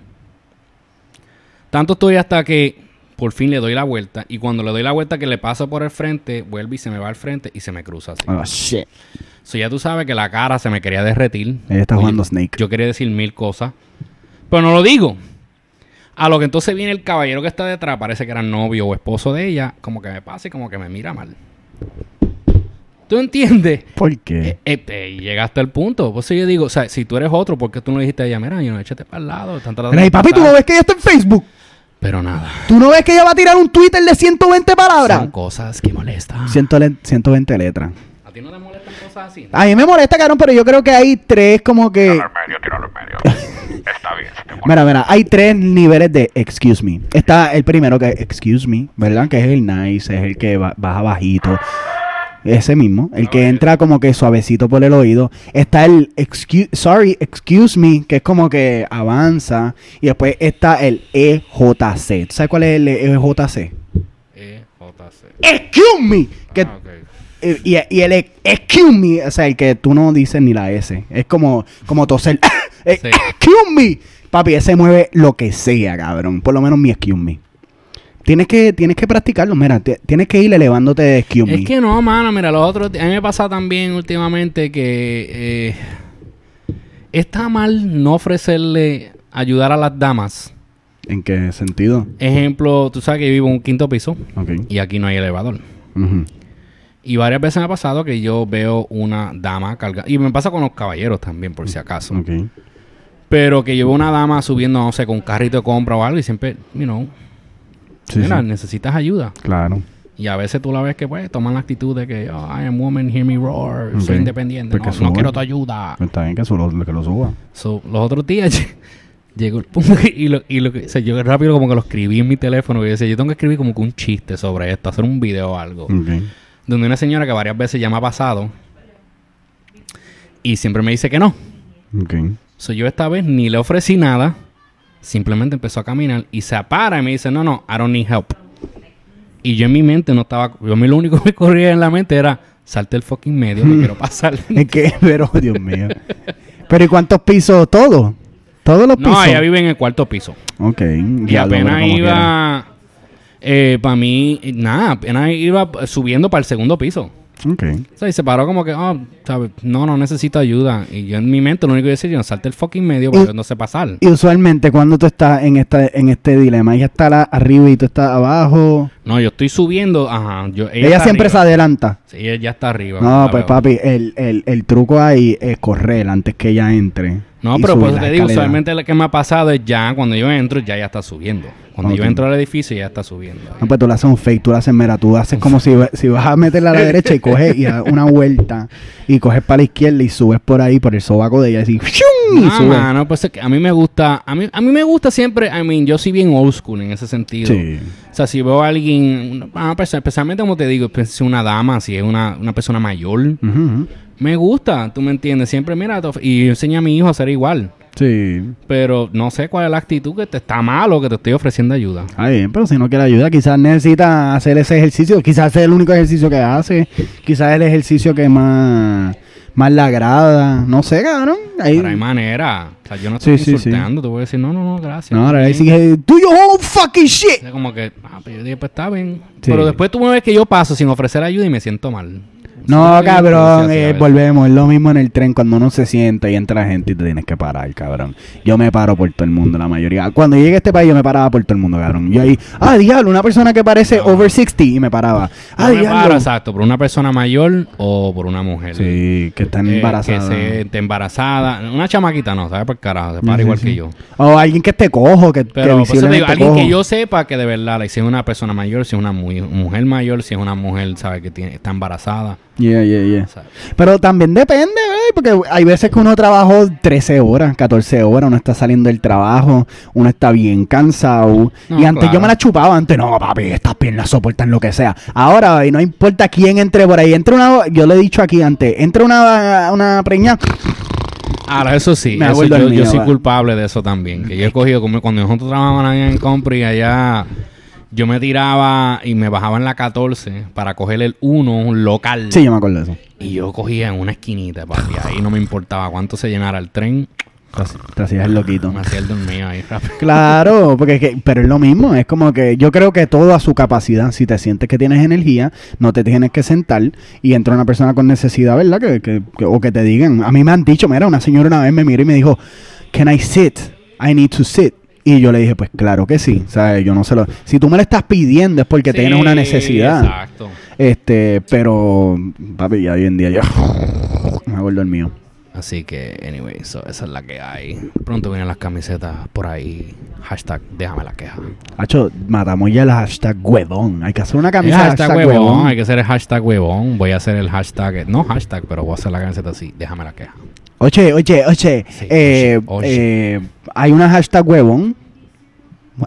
Tanto estoy hasta que por fin le doy la vuelta. Y cuando le doy la vuelta que le paso por el frente, vuelve y se me va al frente y se me cruza así. Oh, shit. So, ya tú sabes que la cara se me quería derretir. Ella está Oye, jugando Snake. Yo quería decir mil cosas. Pero no lo digo. A lo que entonces viene el caballero que está detrás, parece que era novio o esposo de ella, como que me pasa y como que me mira mal. ¿Tú entiendes? ¿Por qué? Eh, eh, y llegaste al punto. Por eso yo digo, o sea, si tú eres otro, ¿por qué tú no dijiste a ella, mira, yo no, échate para el lado? Están tratando Mira, y papi, ¿tú pasar"? no ves que ella está en Facebook? Pero nada. ¿Tú no ves que ella va a tirar un Twitter de 120 palabras? Son cosas que molestan. 100 120 letras. ¿A ti no te molestan cosas así? A mí me molesta, cabrón, pero yo creo que hay tres como que... Tíralo en medio, tíralo en medio. Está bien, si te molesta. Mira, mira, hay tres niveles de excuse me. Está el primero que es excuse me, ¿verdad? Que es el nice, es el que ba- baja bajito. Ese mismo, el que entra como que suavecito por el oído. Está el excuse, sorry, excuse me, que es como que avanza. Y después está el EJC. ¿Tú sabes cuál es el EJC? EJC. Excuse me. Que, Ah, eh, y, y el ex- excuse me, o sea, el que tú no dices ni la S. Es como, como toser. Sí. Excuse me. Papi, ese mueve lo que sea, cabrón. Por lo menos mi excuse me. Tienes que, tienes que practicarlo, mira. ti- Tienes que ir elevándote de excuse me. Es que no, mano, mira, los otros... A mí me pasa también últimamente que... eh, está mal no ofrecerle ayudar a las damas. ¿En qué sentido? Ejemplo, tú sabes que yo vivo en un quinto piso y aquí no hay elevador. Y varias veces me ha pasado que yo veo una dama cargando... Y me pasa con los caballeros también, por si acaso. Pero que yo veo una dama subiendo, no sé, con un carrito de compra o algo y siempre, you know, Sí, mira, sí. necesitas ayuda. Claro. Y a veces tú la ves que, pues, toman la actitud de que, oh, I am woman, hear me roar, soy independiente, Porque no, quiero tu ayuda. Pues está bien que, eso lo, que lo suba. So, los otros días llegó el punto que- y lo, y lo que, o sea, yo rápido como que lo escribí en mi teléfono y decía, yo tengo que escribir como que un chiste sobre esto, hacer un video o algo. Donde una señora que varias veces ya me ha pasado y siempre me dice que no. Ok. So, yo esta vez ni le ofrecí nada, simplemente empezó a caminar y se para y me dice, no, no, I don't need help. Y yo en mi mente no estaba, yo a mí lo único que me corría en la mente era, salte el fucking medio, me quiero pasar. Es que, pero, Dios mío. Pero ¿y cuántos pisos? ¿Todos? ¿Todos los pisos? no, ella vive en el cuarto piso. Ok. Y apenas iba, eh, para mí, nada, apenas iba subiendo para el segundo piso. Ok. O sea, y se paró como que, oh, ¿sabes? No, no necesito ayuda. Y yo en mi mente lo único que decía, yo salte el fucking medio porque Y- no sé pasar. Y usualmente cuando tú estás en esta en este dilema, ella está la- arriba y tú estás abajo. No, yo estoy subiendo, ajá. Yo, Ella, siempre se adelanta. Sí, ella ya está arriba. No, pues papi, el, el, el truco ahí es correr antes que ella entre. No, pero por subir eso la te digo, escalera. usualmente lo que me ha pasado es ya, cuando yo entro, ya ya está subiendo. Cuando yo entro al edificio, ya está subiendo. No, pues tú le haces un fake, tú le haces, mira, tú haces como si, si vas a meterla a la derecha y coges y das una vuelta y coges para la izquierda y subes por ahí, por el sobaco de ella, así, y No, subes. mano, pues es que a mí me gusta, a mí, a mí me gusta siempre, I mean, yo soy bien old school en ese sentido. Sí. O sea, si veo a alguien, una persona, especialmente como te digo, pues, si es una dama, si es una, una persona mayor, ujú. Me gusta, tú me entiendes, siempre mira, y yo enseño a mi hijo a hacer igual. Sí. Pero no sé cuál es la actitud que te está mal o que te estoy ofreciendo ayuda. Está bien, pero si no quiere ayuda, quizás necesita hacer ese ejercicio. Quizás es el único ejercicio que hace. Quizás es el ejercicio que más, más le agrada. No sé, cabrón. Ahí, Pero hay manera. O sea, yo no estoy Sí, sí, sí. insultando, te voy a decir, no, no, no, gracias. no, ahora ahí sí que, do your whole fucking shit. O sea, como que, ah, pero yo dije, pues está bien. Pero después tú me ves que yo paso sin ofrecer ayuda y me siento mal. No, cabrón, eh, volvemos. Es lo mismo en el tren cuando uno se sienta y entra gente y te tienes que parar, cabrón. Yo me paro por todo el mundo, la mayoría. Cuando llegué a este país, yo me paraba por todo el mundo, cabrón. Yo ahí, ah, diablo, una persona que parece over 60 y me paraba. Ah, No me paro, exacto, por una persona mayor o por una mujer. Sí, que está Eh, embarazada. que se esté embarazada. Una chamaquita no, ¿sabes por carajo? Se para Sí, igual sí, que yo. O alguien que esté cojo, que, que Pero eso te digo, alguien que yo sepa que de verdad, like, si es una persona mayor, si es una mu- mujer mayor, si es una mujer, ¿sabes? Que tiene, está embarazada. Yeah, yeah, yeah. ¿sabes? Pero también depende, ¿eh? porque hay veces que uno trabajó 13 horas, 14 horas, uno está saliendo del trabajo, uno está bien cansado. No, y antes claro. yo me la chupaba, antes no, papi, estas piernas soportan lo que sea. Ahora, y no importa quién entre por ahí, entra una, yo le he dicho aquí antes, entra una, una preña, Ahora, eso sí, Me eso yo, mío, yo soy culpable de eso también. Que yo he cogido, como cuando nosotros trabajábamos allá en Compri, allá yo me tiraba y me bajaba en la 14 para coger el 1, un local. Sí, yo me acuerdo de eso. Y yo cogía en una esquinita, papi. Ahí no me importaba cuánto se llenara el tren. Te hacías el loquito. Me hacía el dormido ahí rápido. Claro, porque es que- pero es lo mismo, es como que yo creo que todo a su capacidad, si te sientes que tienes energía, no te tienes que sentar y entra una persona con necesidad, ¿verdad? Que, que- que- o que te digan, a mí me han dicho, mira, una señora una vez me miró y me dijo, "Can I sit? I need to sit." Y yo le dije, pues claro que sí, ¿sabes? Yo no se lo si tú me lo estás pidiendo es porque Sí, tienes una necesidad. Exacto. Este, pero papi, ya hoy en día yo me acuerdo el mío. Así que, anyway, so, esa es la que hay. Pronto vienen las camisetas por ahí. Hashtag, déjame la queja. Hacho, matamos ya el hashtag huevón. Hay que hacer una El hashtag, hashtag huevón. huevón. Hay que hacer el hashtag huevón. Voy a hacer el hashtag, no hashtag, pero voy a hacer la camiseta así. Déjame la queja. Oye, oye, oye, Sí, eh, oye, oye. eh, hay una hashtag huevón.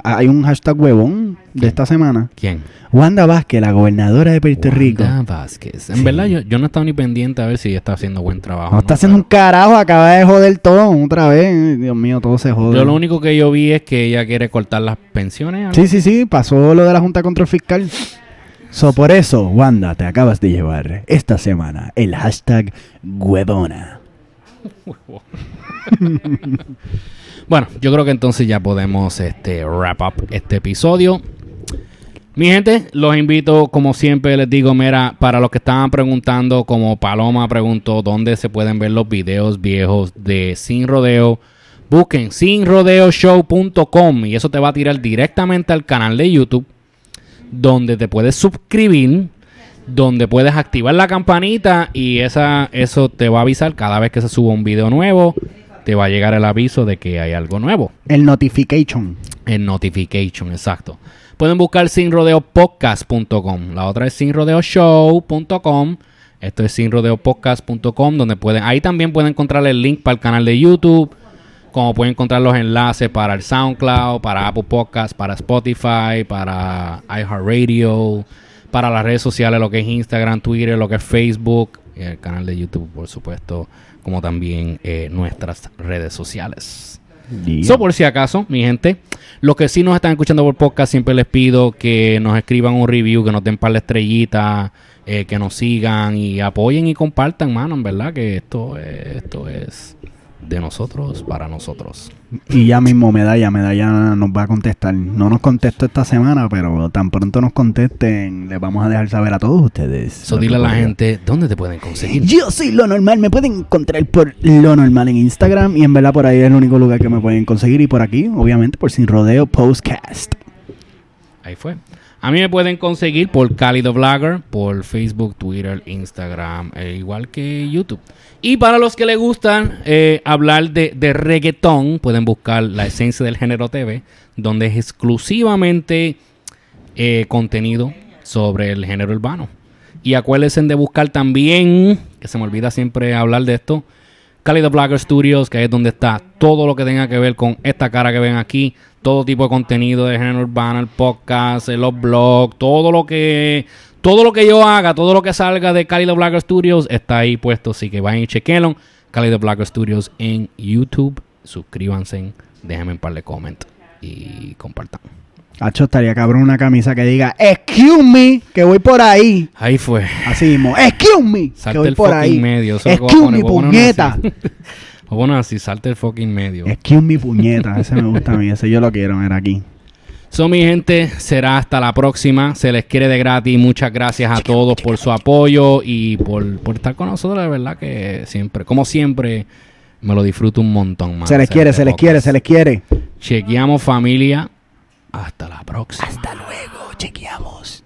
Hay un hashtag huevón de esta semana. ¿Quién? Wanda Vázquez, la gobernadora de Puerto Rico. Wanda Vázquez. En Sí. verdad, yo, yo no he estado ni pendiente a ver si ella está haciendo buen trabajo. No está haciendo un carajo, acaba de joder todo otra vez. Dios mío, todo se jode. Yo lo único que yo vi es que ella quiere cortar las pensiones. Sí, sí, sí, pasó lo de la Junta Control Fiscal. So, por eso, Wanda, te acabas de llevar esta semana el hashtag huevona. Bueno, yo creo que entonces ya podemos este, wrap up este episodio. Mi gente, los invito, como siempre les digo, mira, para los que estaban preguntando, como Paloma preguntó, dónde se pueden ver los videos viejos de Sin Rodeo, busquen sinrodeoshow.com y eso te va a tirar directamente al canal de YouTube, donde te puedes suscribir, donde puedes activar la campanita y esa, eso te va a avisar cada vez que se suba un video nuevo, te va a llegar el aviso de que hay algo nuevo. El notification. En notification, exacto. Pueden buscar sinrodeopodcast.com. La otra es sinrodeoshow.com. Esto es sinrodeopodcast.com, donde pueden, ahí también pueden encontrar el link para el canal de YouTube, como pueden encontrar los enlaces para el SoundCloud, para Apple Podcasts, para Spotify, para iHeartRadio, para las redes sociales, lo que es Instagram, Twitter, lo que es Facebook, y el canal de YouTube, por supuesto, como también eh, nuestras redes sociales. Yeah. So, por si acaso, mi gente, los que sí nos están escuchando por podcast, siempre les pido que nos escriban un review, que nos den par de estrellitas, eh, que nos sigan y apoyen y compartan, mano, en verdad que esto es, esto es de nosotros para nosotros. Y ya mismo Medalla, Medalla nos va a contestar. No nos contestó esta semana, pero tan pronto nos contesten, les vamos a dejar saber a todos ustedes. So, dile a la gente dónde te pueden conseguir. Yo soy lo normal, me pueden encontrar por lo normal en Instagram y en verdad por ahí es el único lugar que me pueden conseguir y por aquí, obviamente, por Sin Rodeo Postcast. Ahí fue. A mí me pueden conseguir por Cálido Vlogger, por Facebook, Twitter, Instagram, eh, igual que YouTube. Y para los que les gustan eh, hablar de, de reggaetón, pueden buscar La Esencia del Género TV, donde es exclusivamente eh, contenido sobre el género urbano. Y acuérdense de buscar también, que se me olvida siempre hablar de esto, Cálido Blogger Studios, que es donde está todo lo que tenga que ver con esta cara que ven aquí, todo tipo de contenido de género urbano, el podcast, eh, los blogs, todo lo que todo lo que yo haga, todo lo que salga de Cálido Blogger Studios está ahí puesto, así que vayan y chequenlo. Cálido Blogger Studios en YouTube, suscríbanse, déjenme un par de comments y compartan. Hacho, estaría cabrón una camisa que diga, excuse me, que voy por ahí. Ahí fue. Así mismo, excuse me, que voy el por ahí. medio. Eso Excuse me, puñeta. A poner así, salte el fucking medio. Excuse me, puñeta. Ese me gusta a mí, ese yo lo quiero, mira aquí. So, mi gente, será hasta la próxima. Se les quiere de gratis. Muchas gracias a todos por su apoyo y por, por estar con nosotros. De verdad que siempre, como siempre, me lo disfruto un montón más. Se les quiere, se les quiere, se les quiere. Chequeamos familia. Hasta la próxima. Hasta luego, chequeamos.